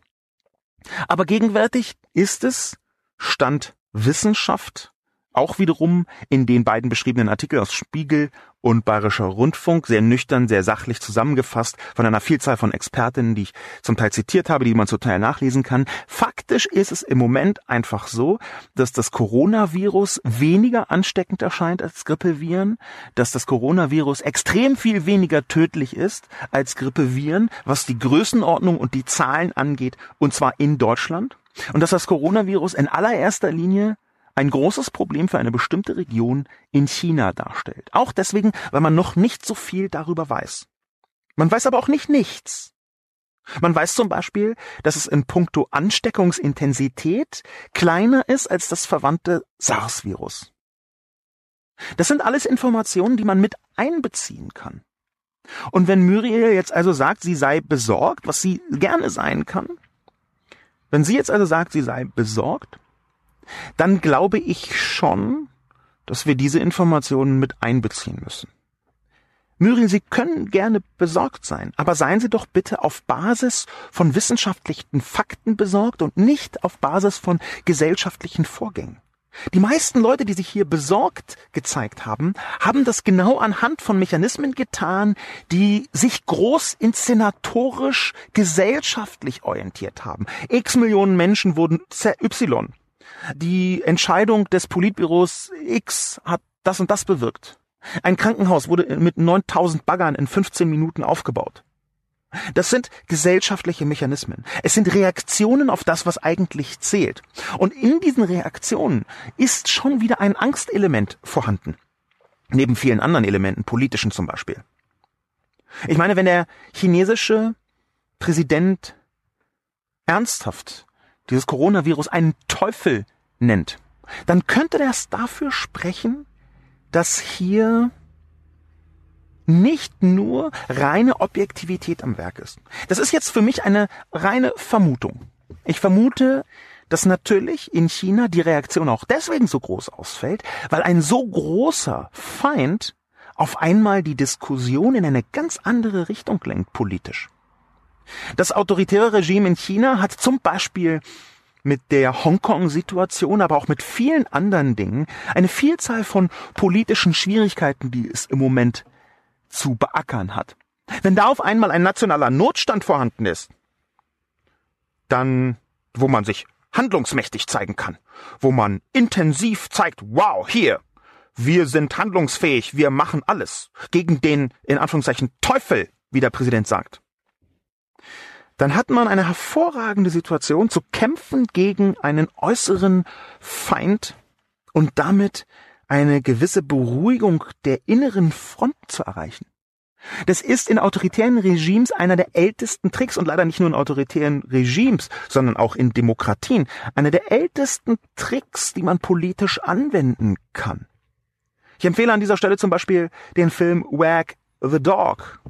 Aber gegenwärtig ist es Stand Wissenschaft auch wiederum in den beiden beschriebenen Artikeln aus Spiegel und Bayerischer Rundfunk sehr nüchtern, sehr sachlich zusammengefasst von einer Vielzahl von Expertinnen, die ich zum Teil zitiert habe, die man zum Teil nachlesen kann. Faktisch ist es im Moment einfach so, dass das Coronavirus weniger ansteckend erscheint als Grippeviren, dass das Coronavirus extrem viel weniger tödlich ist als Grippeviren, was die Größenordnung und die Zahlen angeht, und zwar in Deutschland. Und dass das Coronavirus in allererster Linie ein großes Problem für eine bestimmte Region in China darstellt. Auch deswegen, weil man noch nicht so viel darüber weiß. Man weiß aber auch nicht nichts. Man weiß zum Beispiel, dass es in puncto Ansteckungsintensität kleiner ist als das verwandte SARS-Virus. Das sind alles Informationen, die man mit einbeziehen kann. Und wenn Muriel jetzt also sagt, sie sei besorgt, was sie gerne sein kann, wenn sie jetzt also sagt, sie sei besorgt, dann glaube ich schon, dass wir diese Informationen mit einbeziehen müssen. Muriel, Sie können gerne besorgt sein, aber seien Sie doch bitte auf Basis von wissenschaftlichen Fakten besorgt und nicht auf Basis von gesellschaftlichen Vorgängen. Die meisten Leute, die sich hier besorgt gezeigt haben, haben das genau anhand von Mechanismen getan, die sich groß inszenatorisch gesellschaftlich orientiert haben. X Millionen Menschen wurden Y die Entscheidung des Politbüros X hat das und das bewirkt. Ein Krankenhaus wurde mit 9000 Baggern in 15 Minuten aufgebaut. Das sind gesellschaftliche Mechanismen. Es sind Reaktionen auf das, was eigentlich zählt. Und in diesen Reaktionen ist schon wieder ein Angstelement vorhanden. Neben vielen anderen Elementen, politischen zum Beispiel. Ich meine, wenn der chinesische Präsident ernsthaft dieses Coronavirus einen Teufel nennt, dann könnte das dafür sprechen, dass hier nicht nur reine Objektivität am Werk ist. Das ist jetzt für mich eine reine Vermutung. Ich vermute, dass natürlich in China die Reaktion auch deswegen so groß ausfällt, weil ein so großer Feind auf einmal die Diskussion in eine ganz andere Richtung lenkt politisch. Das autoritäre Regime in China hat zum Beispiel mit der Hongkong-Situation, aber auch mit vielen anderen Dingen eine Vielzahl von politischen Schwierigkeiten, die es im Moment zu beackern hat. Wenn da auf einmal ein nationaler Notstand vorhanden ist, dann, wo man sich handlungsmächtig zeigen kann, wo man intensiv zeigt, wow, hier, wir sind handlungsfähig, wir machen alles gegen den, in Anführungszeichen, Teufel, wie der Präsident sagt dann hat man eine hervorragende Situation zu kämpfen gegen einen äußeren Feind und damit eine gewisse Beruhigung der inneren Front zu erreichen. Das ist in autoritären Regimes einer der ältesten Tricks und leider nicht nur in autoritären Regimes, sondern auch in Demokratien, einer der ältesten Tricks, die man politisch anwenden kann. Ich empfehle an dieser Stelle zum Beispiel den Film Wag the Dog.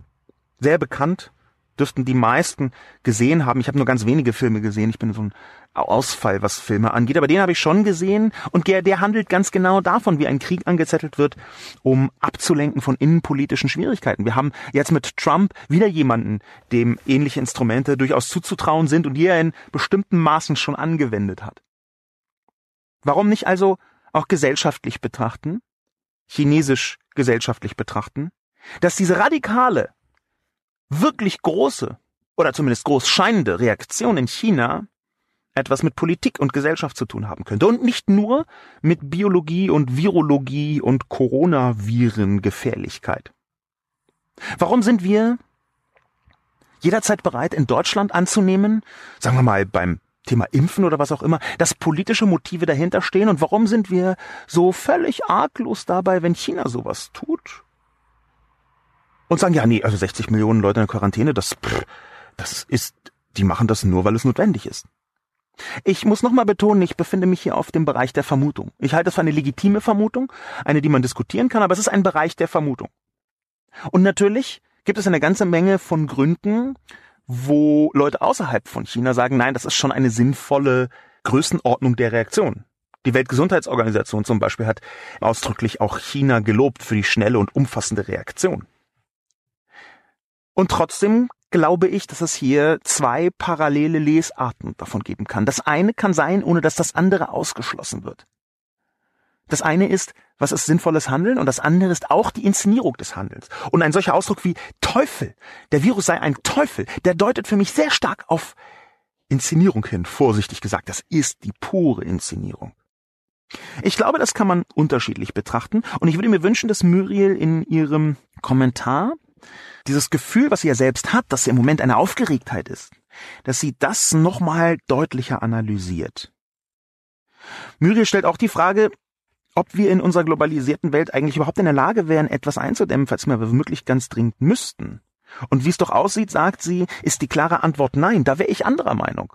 Sehr bekannt, dürften die meisten gesehen haben. Ich habe nur ganz wenige Filme gesehen. Ich bin so ein Ausfall, was Filme angeht. Aber den habe ich schon gesehen und der, der handelt ganz genau davon, wie ein Krieg angezettelt wird, um abzulenken von innenpolitischen Schwierigkeiten. Wir haben jetzt mit Trump wieder jemanden, dem ähnliche Instrumente durchaus zuzutrauen sind und die er in bestimmten Maßen schon angewendet hat. Warum nicht also auch gesellschaftlich betrachten, chinesisch gesellschaftlich betrachten, dass diese radikale wirklich große oder zumindest groß scheinende Reaktion in China etwas mit Politik und Gesellschaft zu tun haben könnte. Und nicht nur mit Biologie und Virologie und Coronavirengefährlichkeit. Warum sind wir jederzeit bereit, in Deutschland anzunehmen, sagen wir mal beim Thema Impfen oder was auch immer, dass politische Motive dahinter stehen? Und warum sind wir so völlig arglos dabei, wenn China sowas tut? Und sagen, ja, nee, also 60 Millionen Leute in der Quarantäne, das, das ist, die machen das nur, weil es notwendig ist. Ich muss nochmal betonen, ich befinde mich hier auf dem Bereich der Vermutung. Ich halte es für eine legitime Vermutung, eine, die man diskutieren kann, aber es ist ein Bereich der Vermutung. Und natürlich gibt es eine ganze Menge von Gründen, wo Leute außerhalb von China sagen, nein, das ist schon eine sinnvolle Größenordnung der Reaktion. Die Weltgesundheitsorganisation zum Beispiel hat ausdrücklich auch China gelobt für die schnelle und umfassende Reaktion. Und trotzdem glaube ich, dass es hier zwei parallele Lesarten davon geben kann. Das eine kann sein, ohne dass das andere ausgeschlossen wird. Das eine ist, was ist sinnvolles Handeln und das andere ist auch die Inszenierung des Handelns. Und ein solcher Ausdruck wie Teufel, der Virus sei ein Teufel, der deutet für mich sehr stark auf Inszenierung hin, vorsichtig gesagt. Das ist die pure Inszenierung. Ich glaube, das kann man unterschiedlich betrachten und ich würde mir wünschen, dass Muriel in ihrem Kommentar dieses Gefühl, was sie ja selbst hat, dass sie im Moment eine Aufgeregtheit ist, dass sie das nochmal deutlicher analysiert. Muriel stellt auch die Frage, ob wir in unserer globalisierten Welt eigentlich überhaupt in der Lage wären, etwas einzudämmen, falls wir wirklich ganz dringend müssten. Und wie es doch aussieht, sagt sie, ist die klare Antwort nein. Da wäre ich anderer Meinung.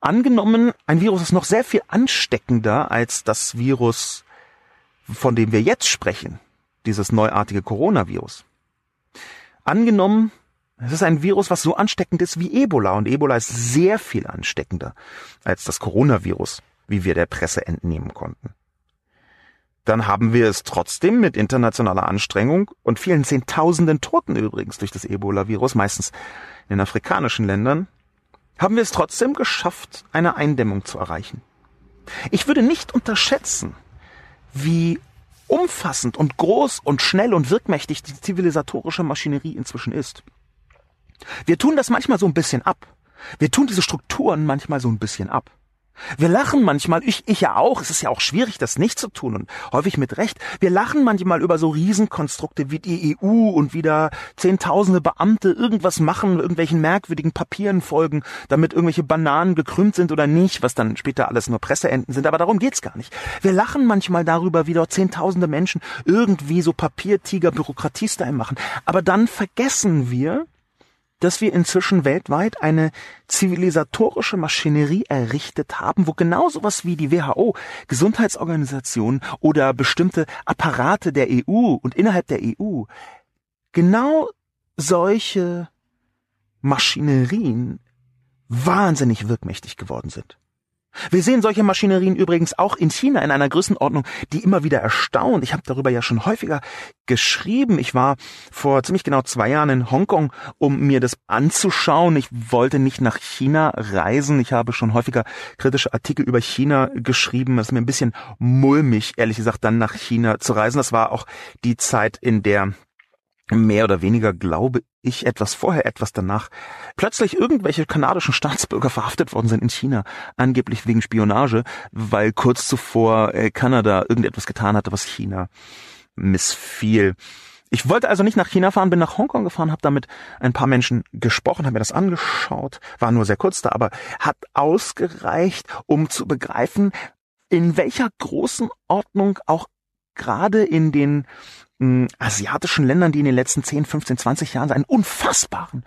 Angenommen, ein Virus ist noch sehr viel ansteckender als das Virus, von dem wir jetzt sprechen, dieses neuartige Coronavirus. Angenommen, es ist ein Virus, was so ansteckend ist wie Ebola und Ebola ist sehr viel ansteckender als das Coronavirus, wie wir der Presse entnehmen konnten. Dann haben wir es trotzdem mit internationaler Anstrengung und vielen Zehntausenden Toten übrigens durch das Ebola-Virus, meistens in den afrikanischen Ländern, haben wir es trotzdem geschafft, eine Eindämmung zu erreichen. Ich würde nicht unterschätzen, wie umfassend und groß und schnell und wirkmächtig die zivilisatorische Maschinerie inzwischen ist. Wir tun das manchmal so ein bisschen ab. Wir tun diese Strukturen manchmal so ein bisschen ab. Wir lachen manchmal, ich, ich ja auch, es ist ja auch schwierig, das nicht zu tun und häufig mit Recht. Wir lachen manchmal über so Riesenkonstrukte wie die EU und wieder zehntausende Beamte irgendwas machen, irgendwelchen merkwürdigen Papieren folgen, damit irgendwelche Bananen gekrümmt sind oder nicht, was dann später alles nur Presseenten sind, aber darum geht's gar nicht. Wir lachen manchmal darüber, wie dort zehntausende Menschen irgendwie so Papiertiger Bürokratiestyle machen, aber dann vergessen wir, dass wir inzwischen weltweit eine zivilisatorische Maschinerie errichtet haben, wo genau sowas wie die WHO, Gesundheitsorganisation oder bestimmte Apparate der EU und innerhalb der EU genau solche Maschinerien wahnsinnig wirkmächtig geworden sind. Wir sehen solche Maschinerien übrigens auch in China in einer Größenordnung, die immer wieder erstaunt. Ich habe darüber ja schon häufiger geschrieben. Ich war vor ziemlich genau zwei Jahren in Hongkong, um mir das anzuschauen. Ich wollte nicht nach China reisen. Ich habe schon häufiger kritische Artikel über China geschrieben. Es ist mir ein bisschen mulmig, ehrlich gesagt, dann nach China zu reisen. Das war auch die Zeit, in der mehr oder weniger, glaube ich, etwas vorher, etwas danach, plötzlich irgendwelche kanadischen Staatsbürger verhaftet worden sind in China, angeblich wegen Spionage, weil kurz zuvor äh, Kanada irgendetwas getan hatte, was China missfiel. Ich wollte also nicht nach China fahren, bin nach Hongkong gefahren, habe damit ein paar Menschen gesprochen, habe mir das angeschaut, war nur sehr kurz da, aber hat ausgereicht, um zu begreifen, in welcher großen Ordnung auch gerade in den asiatischen Ländern, die in den letzten 10, 15, 20 Jahren einen unfassbaren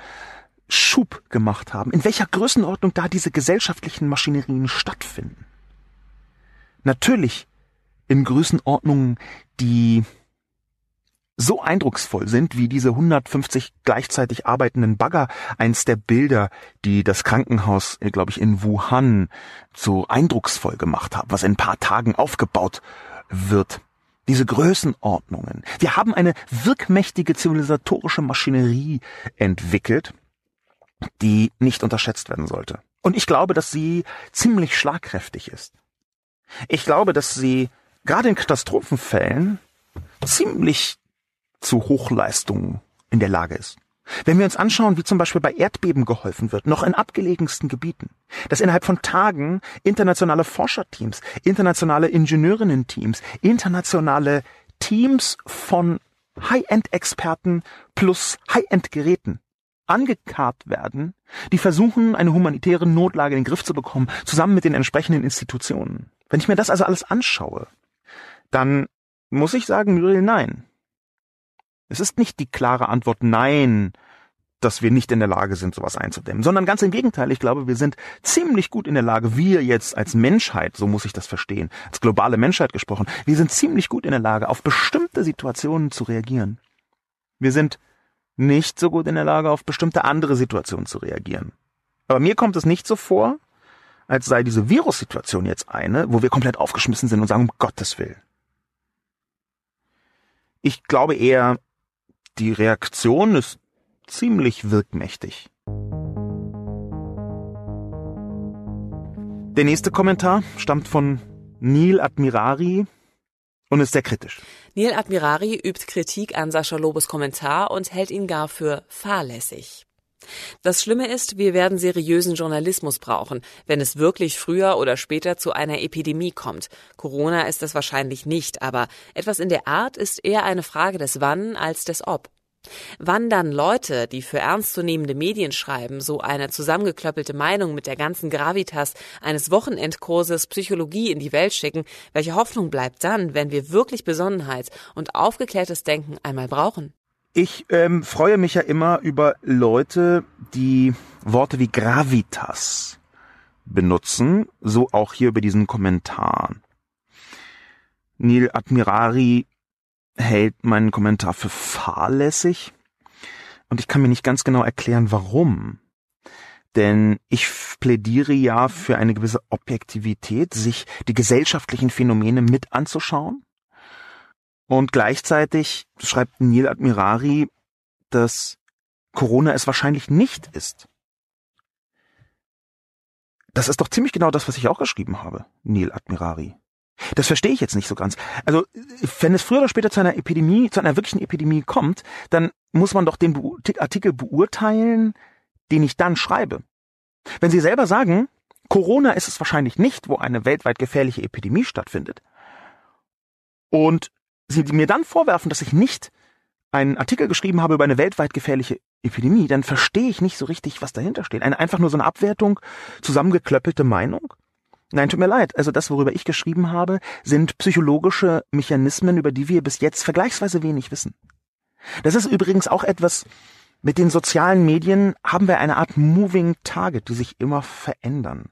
Schub gemacht haben, in welcher Größenordnung da diese gesellschaftlichen Maschinerien stattfinden. Natürlich in Größenordnungen, die so eindrucksvoll sind wie diese 150 gleichzeitig arbeitenden Bagger, eins der Bilder, die das Krankenhaus, äh, glaube ich, in Wuhan so eindrucksvoll gemacht haben, was in ein paar Tagen aufgebaut wird diese Größenordnungen. Wir haben eine wirkmächtige zivilisatorische Maschinerie entwickelt, die nicht unterschätzt werden sollte. Und ich glaube, dass sie ziemlich schlagkräftig ist. Ich glaube, dass sie gerade in Katastrophenfällen ziemlich zu Hochleistungen in der Lage ist. Wenn wir uns anschauen, wie zum Beispiel bei Erdbeben geholfen wird, noch in abgelegensten Gebieten, dass innerhalb von Tagen internationale Forscherteams, internationale Ingenieurinnen-Teams, internationale Teams von High-End-Experten plus High-End-Geräten angekarrt werden, die versuchen, eine humanitäre Notlage in den Griff zu bekommen, zusammen mit den entsprechenden Institutionen. Wenn ich mir das also alles anschaue, dann muss ich sagen, Muriel, nein. Es ist nicht die klare Antwort Nein, dass wir nicht in der Lage sind, sowas einzudämmen, sondern ganz im Gegenteil. Ich glaube, wir sind ziemlich gut in der Lage, wir jetzt als Menschheit, so muss ich das verstehen, als globale Menschheit gesprochen, wir sind ziemlich gut in der Lage, auf bestimmte Situationen zu reagieren. Wir sind nicht so gut in der Lage, auf bestimmte andere Situationen zu reagieren. Aber mir kommt es nicht so vor, als sei diese Virussituation jetzt eine, wo wir komplett aufgeschmissen sind und sagen, um Gottes Willen. Ich glaube eher, die Reaktion ist ziemlich wirkmächtig. Der nächste Kommentar stammt von Neil Admirari und ist sehr kritisch. Neil Admirari übt Kritik an Sascha Lobes Kommentar und hält ihn gar für fahrlässig. Das Schlimme ist, wir werden seriösen Journalismus brauchen, wenn es wirklich früher oder später zu einer Epidemie kommt. Corona ist es wahrscheinlich nicht, aber etwas in der Art ist eher eine Frage des Wann als des Ob. Wann dann Leute, die für ernstzunehmende Medien schreiben, so eine zusammengeklöppelte Meinung mit der ganzen Gravitas eines Wochenendkurses Psychologie in die Welt schicken, welche Hoffnung bleibt dann, wenn wir wirklich Besonnenheit und aufgeklärtes Denken einmal brauchen? Ich ähm, freue mich ja immer über Leute, die Worte wie Gravitas benutzen, so auch hier über diesen Kommentar. Neil Admirari hält meinen Kommentar für fahrlässig und ich kann mir nicht ganz genau erklären, warum. Denn ich plädiere ja für eine gewisse Objektivität, sich die gesellschaftlichen Phänomene mit anzuschauen und gleichzeitig schreibt Neil Admirari, dass Corona es wahrscheinlich nicht ist. Das ist doch ziemlich genau das, was ich auch geschrieben habe, Neil Admirari. Das verstehe ich jetzt nicht so ganz. Also, wenn es früher oder später zu einer Epidemie, zu einer wirklichen Epidemie kommt, dann muss man doch den Artikel beurteilen, den ich dann schreibe. Wenn Sie selber sagen, Corona ist es wahrscheinlich nicht, wo eine weltweit gefährliche Epidemie stattfindet, und Sie mir dann vorwerfen, dass ich nicht einen Artikel geschrieben habe über eine weltweit gefährliche Epidemie, dann verstehe ich nicht so richtig, was dahinter steht. Eine, einfach nur so eine Abwertung, zusammengeklöppelte Meinung? Nein, tut mir leid. Also das, worüber ich geschrieben habe, sind psychologische Mechanismen, über die wir bis jetzt vergleichsweise wenig wissen. Das ist übrigens auch etwas, mit den sozialen Medien haben wir eine Art Moving Target, die sich immer verändern.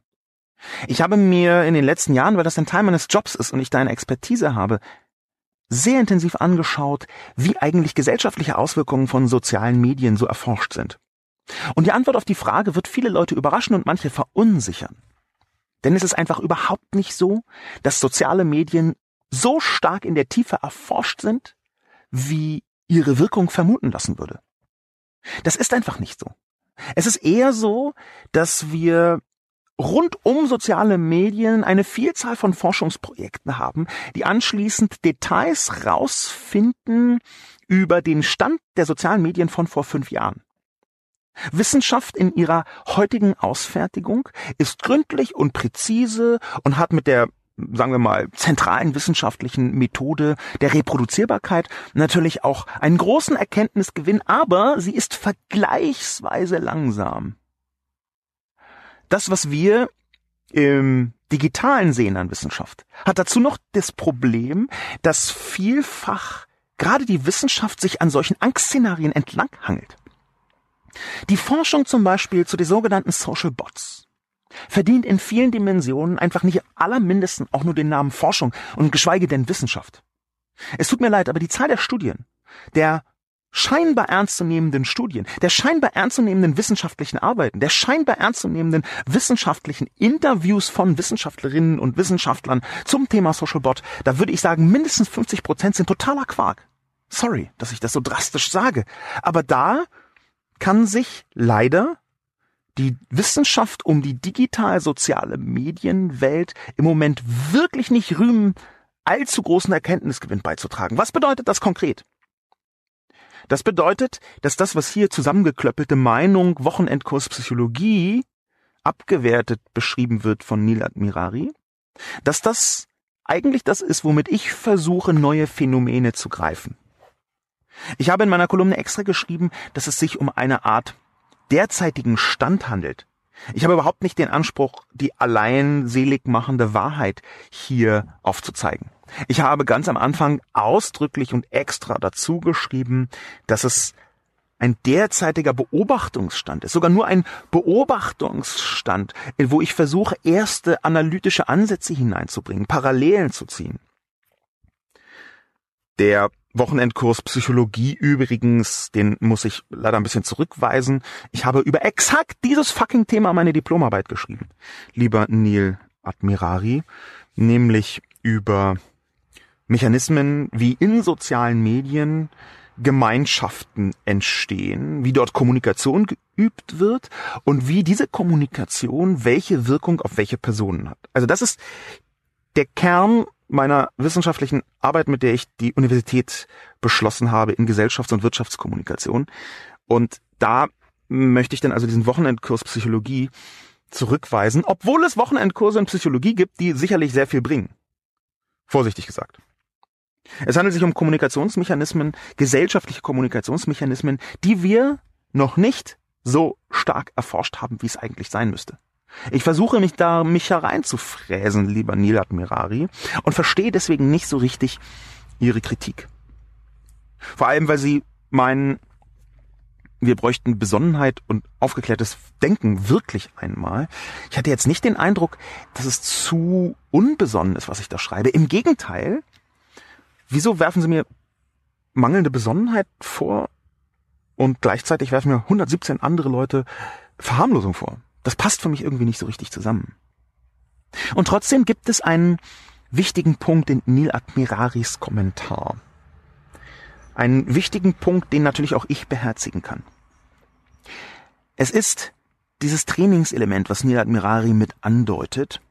Ich habe mir in den letzten Jahren, weil das ein Teil meines Jobs ist und ich da eine Expertise habe, sehr intensiv angeschaut, wie eigentlich gesellschaftliche Auswirkungen von sozialen Medien so erforscht sind. Und die Antwort auf die Frage wird viele Leute überraschen und manche verunsichern. Denn es ist einfach überhaupt nicht so, dass soziale Medien so stark in der Tiefe erforscht sind, wie ihre Wirkung vermuten lassen würde. Das ist einfach nicht so. Es ist eher so, dass wir rund um soziale Medien eine Vielzahl von Forschungsprojekten haben, die anschließend Details rausfinden über den Stand der sozialen Medien von vor fünf Jahren. Wissenschaft in ihrer heutigen Ausfertigung ist gründlich und präzise und hat mit der sagen wir mal, zentralen wissenschaftlichen Methode der Reproduzierbarkeit natürlich auch einen großen Erkenntnisgewinn, aber sie ist vergleichsweise langsam. Das, was wir im digitalen sehen an Wissenschaft, hat dazu noch das Problem, dass vielfach gerade die Wissenschaft sich an solchen Angstszenarien entlanghangelt. Die Forschung zum Beispiel zu den sogenannten Social Bots verdient in vielen Dimensionen einfach nicht allermindesten auch nur den Namen Forschung und geschweige denn Wissenschaft. Es tut mir leid, aber die Zahl der Studien, der scheinbar ernstzunehmenden Studien, der scheinbar ernstzunehmenden wissenschaftlichen Arbeiten, der scheinbar ernstzunehmenden wissenschaftlichen Interviews von Wissenschaftlerinnen und Wissenschaftlern zum Thema Social Bot, da würde ich sagen, mindestens 50 Prozent sind totaler Quark. Sorry, dass ich das so drastisch sage. Aber da kann sich leider die Wissenschaft um die digital-soziale Medienwelt im Moment wirklich nicht rühmen, allzu großen Erkenntnisgewinn beizutragen. Was bedeutet das konkret? Das bedeutet, dass das, was hier zusammengeklöppelte Meinung Wochenendkurs Psychologie abgewertet beschrieben wird von Neil Admirari, dass das eigentlich das ist, womit ich versuche, neue Phänomene zu greifen. Ich habe in meiner Kolumne extra geschrieben, dass es sich um eine Art derzeitigen Stand handelt. Ich habe überhaupt nicht den Anspruch, die allein selig machende Wahrheit hier aufzuzeigen. Ich habe ganz am Anfang ausdrücklich und extra dazu geschrieben, dass es ein derzeitiger Beobachtungsstand ist, sogar nur ein Beobachtungsstand, wo ich versuche, erste analytische Ansätze hineinzubringen, Parallelen zu ziehen. Der Wochenendkurs Psychologie übrigens, den muss ich leider ein bisschen zurückweisen. Ich habe über exakt dieses fucking Thema meine Diplomarbeit geschrieben, lieber Neil Admirari, nämlich über Mechanismen, wie in sozialen Medien Gemeinschaften entstehen, wie dort Kommunikation geübt wird und wie diese Kommunikation welche Wirkung auf welche Personen hat. Also das ist der Kern meiner wissenschaftlichen Arbeit, mit der ich die Universität beschlossen habe in Gesellschafts- und Wirtschaftskommunikation. Und da möchte ich dann also diesen Wochenendkurs Psychologie zurückweisen, obwohl es Wochenendkurse in Psychologie gibt, die sicherlich sehr viel bringen. Vorsichtig gesagt. Es handelt sich um Kommunikationsmechanismen, gesellschaftliche Kommunikationsmechanismen, die wir noch nicht so stark erforscht haben, wie es eigentlich sein müsste. Ich versuche mich da mich hereinzufräsen, lieber Neil Admirari, und verstehe deswegen nicht so richtig Ihre Kritik. Vor allem, weil Sie meinen, wir bräuchten Besonnenheit und aufgeklärtes Denken wirklich einmal. Ich hatte jetzt nicht den Eindruck, dass es zu unbesonnen ist, was ich da schreibe. Im Gegenteil, wieso werfen Sie mir mangelnde Besonnenheit vor und gleichzeitig werfen mir 117 andere Leute Verharmlosung vor? Das passt für mich irgendwie nicht so richtig zusammen. Und trotzdem gibt es einen wichtigen Punkt in Neil Admiraris Kommentar. Einen wichtigen Punkt, den natürlich auch ich beherzigen kann. Es ist dieses Trainingselement, was Neil Admirari mit andeutet,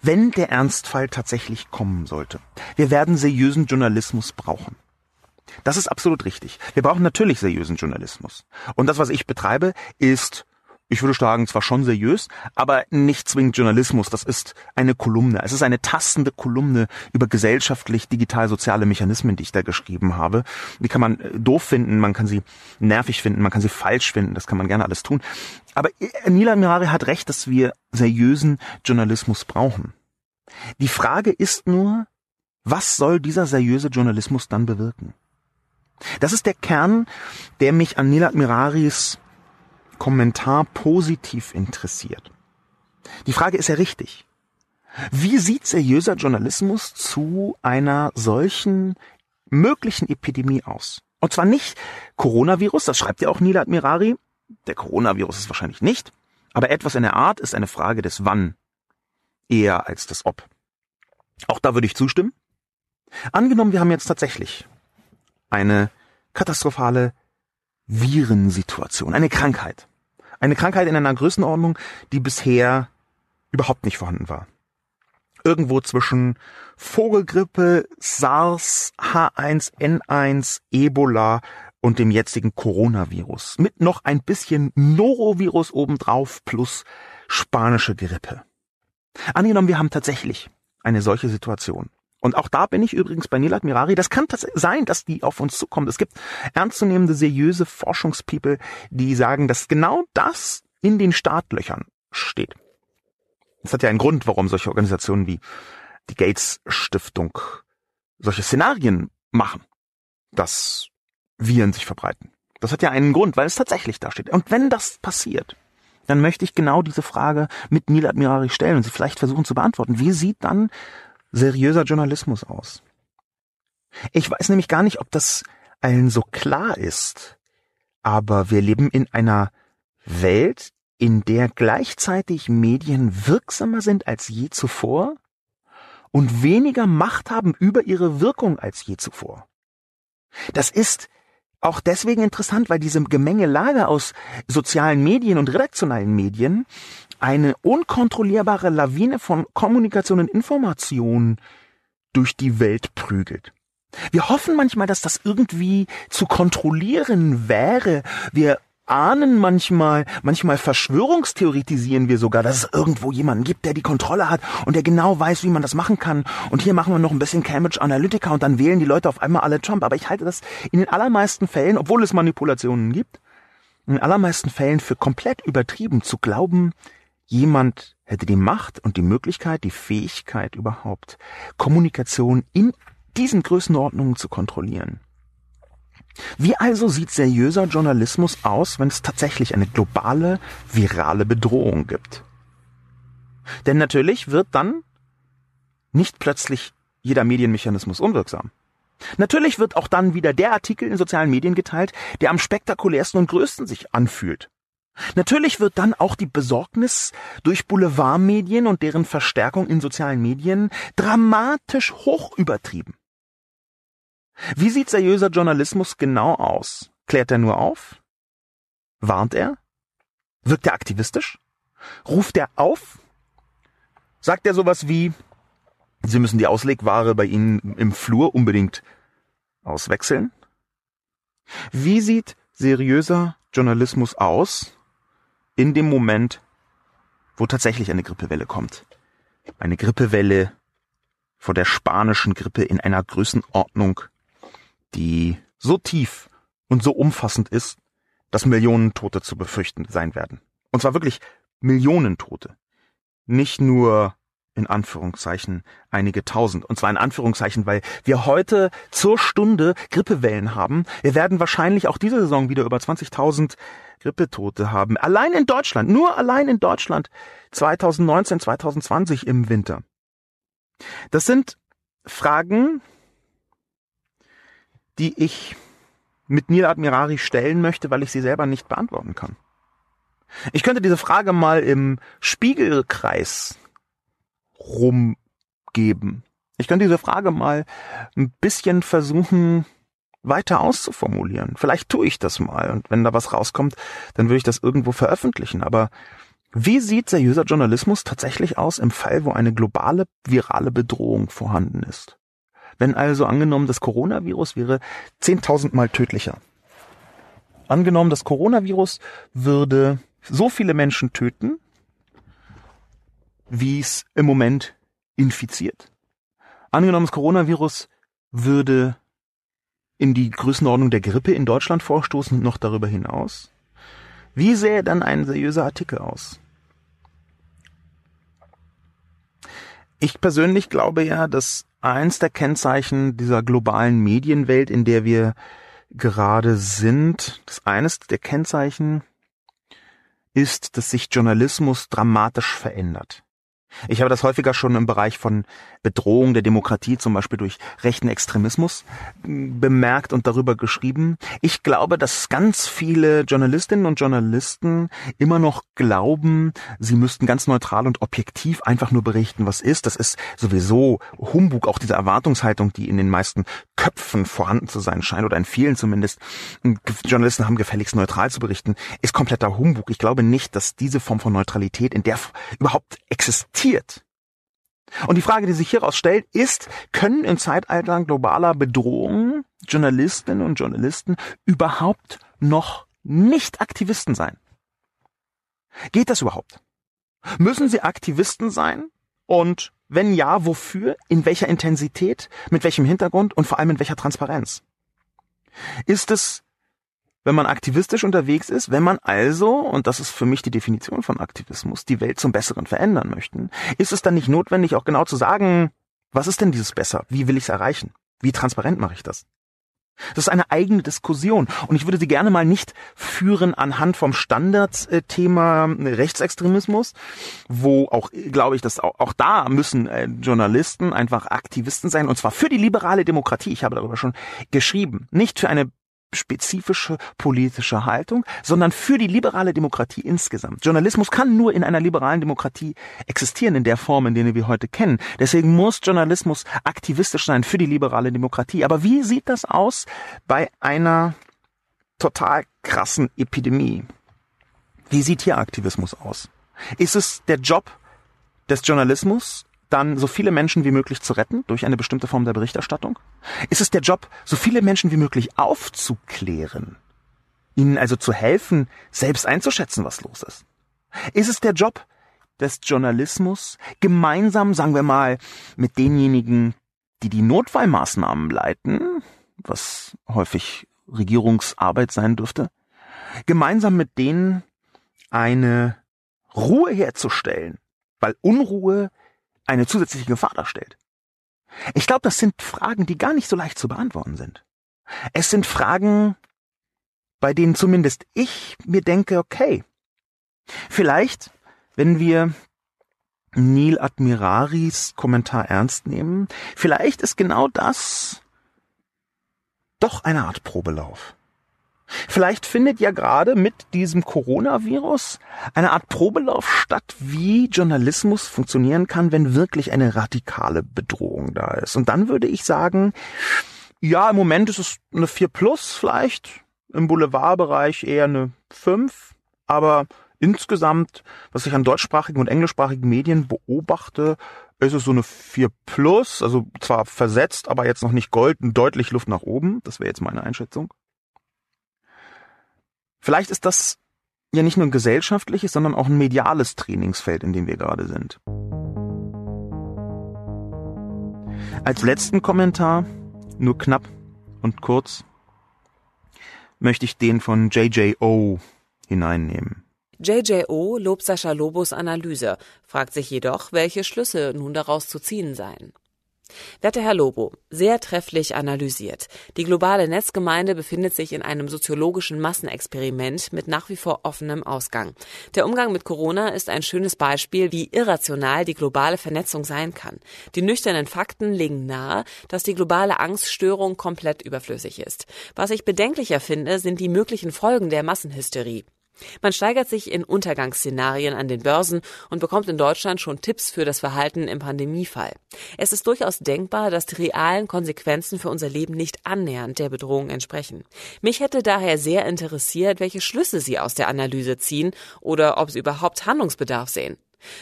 wenn der Ernstfall tatsächlich kommen sollte. Wir werden seriösen Journalismus brauchen. Das ist absolut richtig. Wir brauchen natürlich seriösen Journalismus. Und das, was ich betreibe, ist ich würde sagen, zwar schon seriös, aber nicht zwingend Journalismus. Das ist eine Kolumne. Es ist eine tastende Kolumne über gesellschaftlich digital-soziale Mechanismen, die ich da geschrieben habe. Die kann man äh, doof finden, man kann sie nervig finden, man kann sie falsch finden. Das kann man gerne alles tun. Aber äh, Nila Mirari hat recht, dass wir seriösen Journalismus brauchen. Die Frage ist nur, was soll dieser seriöse Journalismus dann bewirken? Das ist der Kern, der mich an Nila Miraris Kommentar positiv interessiert. Die Frage ist ja richtig. Wie sieht seriöser Journalismus zu einer solchen möglichen Epidemie aus? Und zwar nicht Coronavirus, das schreibt ja auch Nila Admirari. Der Coronavirus ist wahrscheinlich nicht, aber etwas in der Art ist eine Frage des Wann. eher als das Ob. Auch da würde ich zustimmen. Angenommen, wir haben jetzt tatsächlich eine katastrophale Virensituation, eine Krankheit. Eine Krankheit in einer Größenordnung, die bisher überhaupt nicht vorhanden war. Irgendwo zwischen Vogelgrippe, SARS, H1N1, Ebola und dem jetzigen Coronavirus. Mit noch ein bisschen Norovirus obendrauf plus spanische Grippe. Angenommen, wir haben tatsächlich eine solche Situation. Und auch da bin ich übrigens bei Neil Admirari. Das kann sein, dass die auf uns zukommt. Es gibt ernstzunehmende, seriöse Forschungspeople, die sagen, dass genau das in den Startlöchern steht. Das hat ja einen Grund, warum solche Organisationen wie die Gates Stiftung solche Szenarien machen, dass Viren sich verbreiten. Das hat ja einen Grund, weil es tatsächlich da steht. Und wenn das passiert, dann möchte ich genau diese Frage mit Neil Admirari stellen und sie vielleicht versuchen zu beantworten. Wie sieht dann seriöser Journalismus aus? Ich weiß nämlich gar nicht, ob das allen so klar ist, aber wir leben in einer Welt, in der gleichzeitig Medien wirksamer sind als je zuvor und weniger Macht haben über ihre Wirkung als je zuvor. Das ist auch deswegen interessant, weil diese Gemengelage aus sozialen Medien und redaktionellen Medien eine unkontrollierbare Lawine von Kommunikation und Information durch die Welt prügelt. Wir hoffen manchmal, dass das irgendwie zu kontrollieren wäre. Wir ahnen manchmal, manchmal verschwörungstheoretisieren wir sogar, dass es irgendwo jemanden gibt, der die Kontrolle hat und der genau weiß, wie man das machen kann. Und hier machen wir noch ein bisschen Cambridge Analytica und dann wählen die Leute auf einmal alle Trump. Aber ich halte das in den allermeisten Fällen, obwohl es Manipulationen gibt, in den allermeisten Fällen für komplett übertrieben zu glauben, jemand hätte die Macht und die Möglichkeit, die Fähigkeit überhaupt, Kommunikation in diesen Größenordnungen zu kontrollieren. Wie also sieht seriöser Journalismus aus, wenn es tatsächlich eine globale, virale Bedrohung gibt? Denn natürlich wird dann nicht plötzlich jeder Medienmechanismus unwirksam. Natürlich wird auch dann wieder der Artikel in sozialen Medien geteilt, der am spektakulärsten und größten sich anfühlt. Natürlich wird dann auch die Besorgnis durch Boulevardmedien und deren Verstärkung in sozialen Medien dramatisch hoch übertrieben. Wie sieht seriöser Journalismus genau aus? Klärt er nur auf? Warnt er? Wirkt er aktivistisch? Ruft er auf? Sagt er sowas wie, Sie müssen die Auslegware bei Ihnen im Flur unbedingt auswechseln? Wie sieht seriöser Journalismus aus in dem Moment, wo tatsächlich eine Grippewelle kommt? Eine Grippewelle vor der spanischen Grippe in einer Größenordnung, die so tief und so umfassend ist, dass Millionen Tote zu befürchten sein werden. Und zwar wirklich Millionen Tote. Nicht nur in Anführungszeichen einige tausend. Und zwar in Anführungszeichen, weil wir heute zur Stunde Grippewellen haben. Wir werden wahrscheinlich auch diese Saison wieder über 20.000 Grippetote haben. Allein in Deutschland, nur allein in Deutschland 2019, 2020 im Winter. Das sind Fragen, die ich mit Neil Admirari stellen möchte, weil ich sie selber nicht beantworten kann. Ich könnte diese Frage mal im Spiegelkreis rumgeben. Ich könnte diese Frage mal ein bisschen versuchen weiter auszuformulieren. Vielleicht tue ich das mal und wenn da was rauskommt, dann würde ich das irgendwo veröffentlichen. Aber wie sieht seriöser Journalismus tatsächlich aus im Fall, wo eine globale virale Bedrohung vorhanden ist? Wenn also angenommen, das Coronavirus wäre 10.000 mal tödlicher. Angenommen, das Coronavirus würde so viele Menschen töten, wie es im Moment infiziert. Angenommen, das Coronavirus würde in die Größenordnung der Grippe in Deutschland vorstoßen und noch darüber hinaus. Wie sähe dann ein seriöser Artikel aus? Ich persönlich glaube ja, dass eins der Kennzeichen dieser globalen Medienwelt, in der wir gerade sind, das eines der Kennzeichen ist, dass sich Journalismus dramatisch verändert. Ich habe das häufiger schon im Bereich von Bedrohung der Demokratie, zum Beispiel durch rechten Extremismus, bemerkt und darüber geschrieben. Ich glaube, dass ganz viele Journalistinnen und Journalisten immer noch glauben, sie müssten ganz neutral und objektiv einfach nur berichten, was ist. Das ist sowieso Humbug, auch diese Erwartungshaltung, die in den meisten Köpfen vorhanden zu sein scheint, oder in vielen zumindest. Journalisten haben gefälligst neutral zu berichten, ist kompletter Humbug. Ich glaube nicht, dass diese Form von Neutralität in der überhaupt existiert. Und die Frage, die sich hieraus stellt, ist, können im Zeitalter globaler Bedrohungen Journalistinnen und Journalisten überhaupt noch nicht Aktivisten sein? Geht das überhaupt? Müssen sie Aktivisten sein? Und wenn ja, wofür? In welcher Intensität? Mit welchem Hintergrund? Und vor allem in welcher Transparenz? Ist es wenn man aktivistisch unterwegs ist, wenn man also, und das ist für mich die Definition von Aktivismus, die Welt zum Besseren verändern möchten, ist es dann nicht notwendig, auch genau zu sagen, was ist denn dieses Besser? Wie will ich es erreichen? Wie transparent mache ich das? Das ist eine eigene Diskussion und ich würde sie gerne mal nicht führen anhand vom Standardthema Rechtsextremismus, wo auch, glaube ich, dass auch, auch da müssen äh, Journalisten einfach Aktivisten sein und zwar für die liberale Demokratie. Ich habe darüber schon geschrieben, nicht für eine spezifische politische Haltung, sondern für die liberale Demokratie insgesamt. Journalismus kann nur in einer liberalen Demokratie existieren in der Form, in der wir heute kennen. Deswegen muss Journalismus aktivistisch sein für die liberale Demokratie. Aber wie sieht das aus bei einer total krassen Epidemie? Wie sieht hier Aktivismus aus? Ist es der Job des Journalismus, dann so viele Menschen wie möglich zu retten durch eine bestimmte Form der Berichterstattung? Ist es der Job, so viele Menschen wie möglich aufzuklären? Ihnen also zu helfen, selbst einzuschätzen, was los ist? Ist es der Job des Journalismus, gemeinsam, sagen wir mal, mit denjenigen, die die Notfallmaßnahmen leiten, was häufig Regierungsarbeit sein dürfte, gemeinsam mit denen eine Ruhe herzustellen, weil Unruhe eine zusätzliche Gefahr darstellt? Ich glaube, das sind Fragen, die gar nicht so leicht zu beantworten sind. Es sind Fragen, bei denen zumindest ich mir denke, okay, vielleicht, wenn wir Neil Admiraris Kommentar ernst nehmen, vielleicht ist genau das doch eine Art Probelauf. Vielleicht findet ja gerade mit diesem Coronavirus eine Art Probelauf statt, wie Journalismus funktionieren kann, wenn wirklich eine radikale Bedrohung da ist. Und dann würde ich sagen, ja, im Moment ist es eine 4 plus vielleicht, im Boulevardbereich eher eine 5, aber insgesamt, was ich an deutschsprachigen und englischsprachigen Medien beobachte, ist es so eine 4 plus, also zwar versetzt, aber jetzt noch nicht golden, deutlich Luft nach oben. Das wäre jetzt meine Einschätzung. Vielleicht ist das ja nicht nur ein gesellschaftliches, sondern auch ein mediales Trainingsfeld, in dem wir gerade sind. Als letzten Kommentar, nur knapp und kurz, möchte ich den von JJO hineinnehmen. JJO lobt Sascha Lobos Analyse, fragt sich jedoch, welche Schlüsse nun daraus zu ziehen seien. Werter Herr Lobo, sehr trefflich analysiert. Die globale Netzgemeinde befindet sich in einem soziologischen Massenexperiment mit nach wie vor offenem Ausgang. Der Umgang mit Corona ist ein schönes Beispiel, wie irrational die globale Vernetzung sein kann. Die nüchternen Fakten legen nahe, dass die globale Angststörung komplett überflüssig ist. Was ich bedenklicher finde, sind die möglichen Folgen der Massenhysterie. Man steigert sich in Untergangsszenarien an den Börsen und bekommt in Deutschland schon Tipps für das Verhalten im Pandemiefall. Es ist durchaus denkbar, dass die realen Konsequenzen für unser Leben nicht annähernd der Bedrohung entsprechen. Mich hätte daher sehr interessiert, welche Schlüsse Sie aus der Analyse ziehen oder ob Sie überhaupt Handlungsbedarf sehen.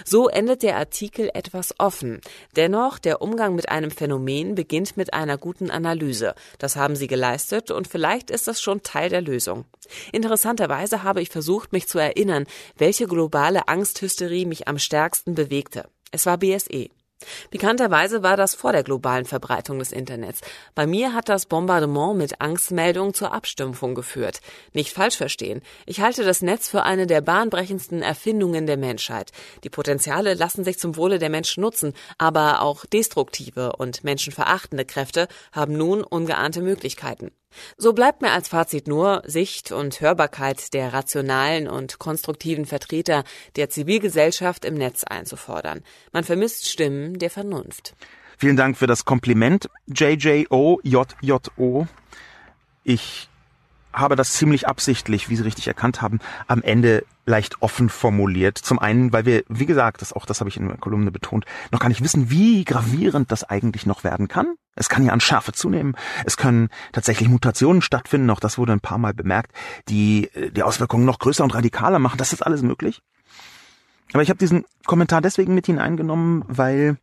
So endet der Artikel etwas offen. Dennoch, der Umgang mit einem Phänomen beginnt mit einer guten Analyse. Das haben Sie geleistet und vielleicht ist das schon Teil der Lösung. Interessanterweise habe ich versucht, mich zu erinnern, welche globale Angsthysterie mich am stärksten bewegte. Es war BSE. Pikanterweise war das vor der globalen Verbreitung des Internets. Bei mir hat das Bombardement mit Angstmeldungen zur Abstumpfung geführt. Nicht falsch verstehen. Ich halte das Netz für eine der bahnbrechendsten Erfindungen der Menschheit. Die Potenziale lassen sich zum Wohle der Menschen nutzen, aber auch destruktive und menschenverachtende Kräfte haben nun ungeahnte Möglichkeiten. So bleibt mir als Fazit nur, Sicht und Hörbarkeit der rationalen und konstruktiven Vertreter der Zivilgesellschaft im Netz einzufordern. Man vermisst Stimmen der Vernunft. Vielen Dank für das Kompliment, JJO, JJO. Ich habe das ziemlich absichtlich, wie Sie richtig erkannt haben, am Ende leicht offen formuliert. Zum einen, weil wir, wie gesagt, das auch das habe ich in der Kolumne betont, noch gar nicht wissen, wie gravierend das eigentlich noch werden kann. Es kann ja an Schärfe zunehmen. Es können tatsächlich Mutationen stattfinden. Auch das wurde ein paar Mal bemerkt, die äh, die Auswirkungen noch größer und radikaler machen. Das ist alles möglich. Aber ich habe diesen Kommentar deswegen mit hineingenommen, weil,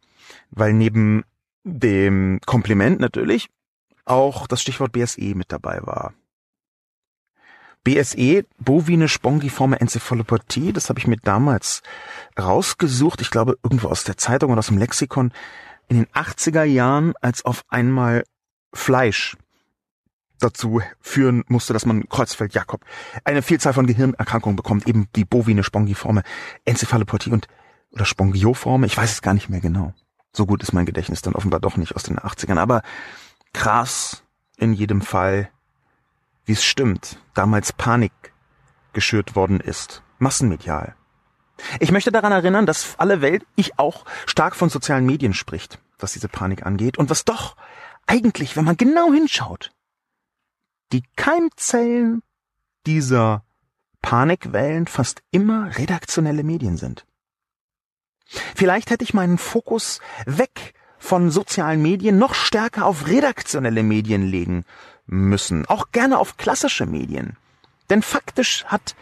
weil neben dem Kompliment natürlich auch das Stichwort BSE mit dabei war. BSE, bovine spongiforme Enzephalopathie, das habe ich mir damals rausgesucht, ich glaube irgendwo aus der Zeitung oder aus dem Lexikon, in den 80er Jahren, als auf einmal Fleisch dazu führen musste, dass man Kreuzfeld-Jakob eine Vielzahl von Gehirnerkrankungen bekommt, eben die bovine spongiforme Enzephalopathie und oder Spongioforme, ich weiß es gar nicht mehr genau. So gut ist mein Gedächtnis dann offenbar doch nicht aus den 80ern, aber krass in jedem Fall wie es stimmt, damals Panik geschürt worden ist, massenmedial. Ich möchte daran erinnern, dass alle Welt, ich auch, stark von sozialen Medien spricht, was diese Panik angeht und was doch eigentlich, wenn man genau hinschaut, die Keimzellen dieser Panikwellen fast immer redaktionelle Medien sind. Vielleicht hätte ich meinen Fokus weg von sozialen Medien noch stärker auf redaktionelle Medien legen müssen, auch gerne auf klassische Medien. Denn faktisch hat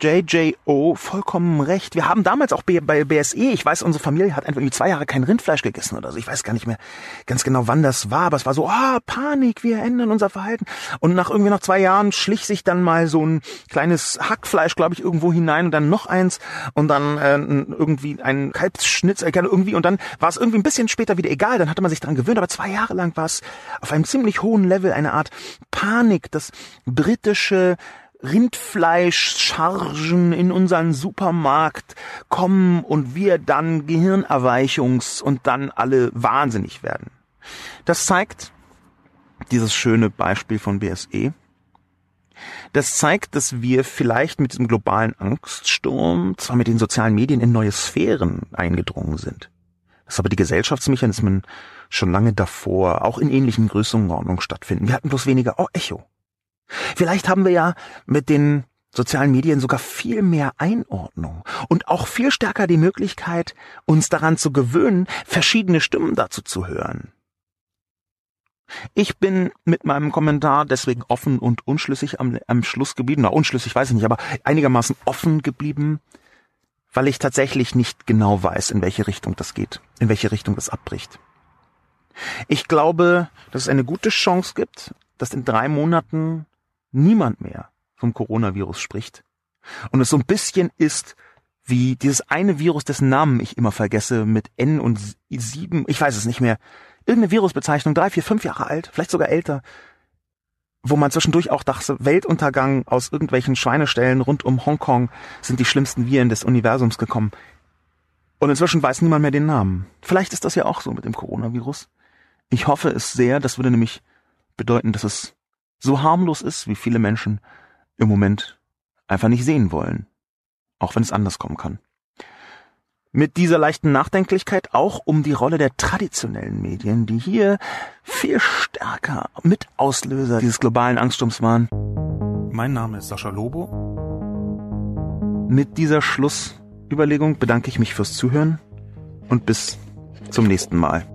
JJO vollkommen recht. Wir haben damals auch bei BSE, ich weiß, unsere Familie hat einfach irgendwie zwei Jahre kein Rindfleisch gegessen oder so. Ich weiß gar nicht mehr ganz genau, wann das war, aber es war so, ah, oh, Panik, wir ändern unser Verhalten. Und nach irgendwie nach zwei Jahren schlich sich dann mal so ein kleines Hackfleisch, glaube ich, irgendwo hinein und dann noch eins und dann äh, irgendwie ein Kalbsschnitz, äh, irgendwie und dann war es irgendwie ein bisschen später wieder egal, dann hatte man sich daran gewöhnt, aber zwei Jahre lang war es auf einem ziemlich hohen Level eine Art Panik, das britische Rindfleischchargen in unseren Supermarkt kommen und wir dann Gehirnerweichungs und dann alle wahnsinnig werden. Das zeigt dieses schöne Beispiel von BSE. Das zeigt, dass wir vielleicht mit diesem globalen Angststurm, zwar mit den sozialen Medien in neue Sphären eingedrungen sind, dass aber die Gesellschaftsmechanismen schon lange davor auch in ähnlichen Größenordnungen stattfinden. Wir hatten bloß weniger oh, Echo. Vielleicht haben wir ja mit den sozialen Medien sogar viel mehr Einordnung und auch viel stärker die Möglichkeit, uns daran zu gewöhnen, verschiedene Stimmen dazu zu hören. Ich bin mit meinem Kommentar deswegen offen und unschlüssig am, am Schluss geblieben. Na, unschlüssig weiß ich nicht, aber einigermaßen offen geblieben, weil ich tatsächlich nicht genau weiß, in welche Richtung das geht, in welche Richtung das abbricht. Ich glaube, dass es eine gute Chance gibt, dass in drei Monaten niemand mehr vom Coronavirus spricht. Und es so ein bisschen ist wie dieses eine Virus, dessen Namen ich immer vergesse, mit N und 7, ich weiß es nicht mehr. Irgendeine Virusbezeichnung, drei, vier, fünf Jahre alt, vielleicht sogar älter, wo man zwischendurch auch dachte, Weltuntergang aus irgendwelchen Schweineställen rund um Hongkong sind die schlimmsten Viren des Universums gekommen. Und inzwischen weiß niemand mehr den Namen. Vielleicht ist das ja auch so mit dem Coronavirus. Ich hoffe es sehr, das würde nämlich bedeuten, dass es so harmlos ist, wie viele Menschen im Moment einfach nicht sehen wollen, auch wenn es anders kommen kann. Mit dieser leichten Nachdenklichkeit auch um die Rolle der traditionellen Medien, die hier viel stärker mit Auslöser dieses globalen Angststurms waren. Mein Name ist Sascha Lobo. Mit dieser Schlussüberlegung bedanke ich mich fürs Zuhören und bis zum nächsten Mal.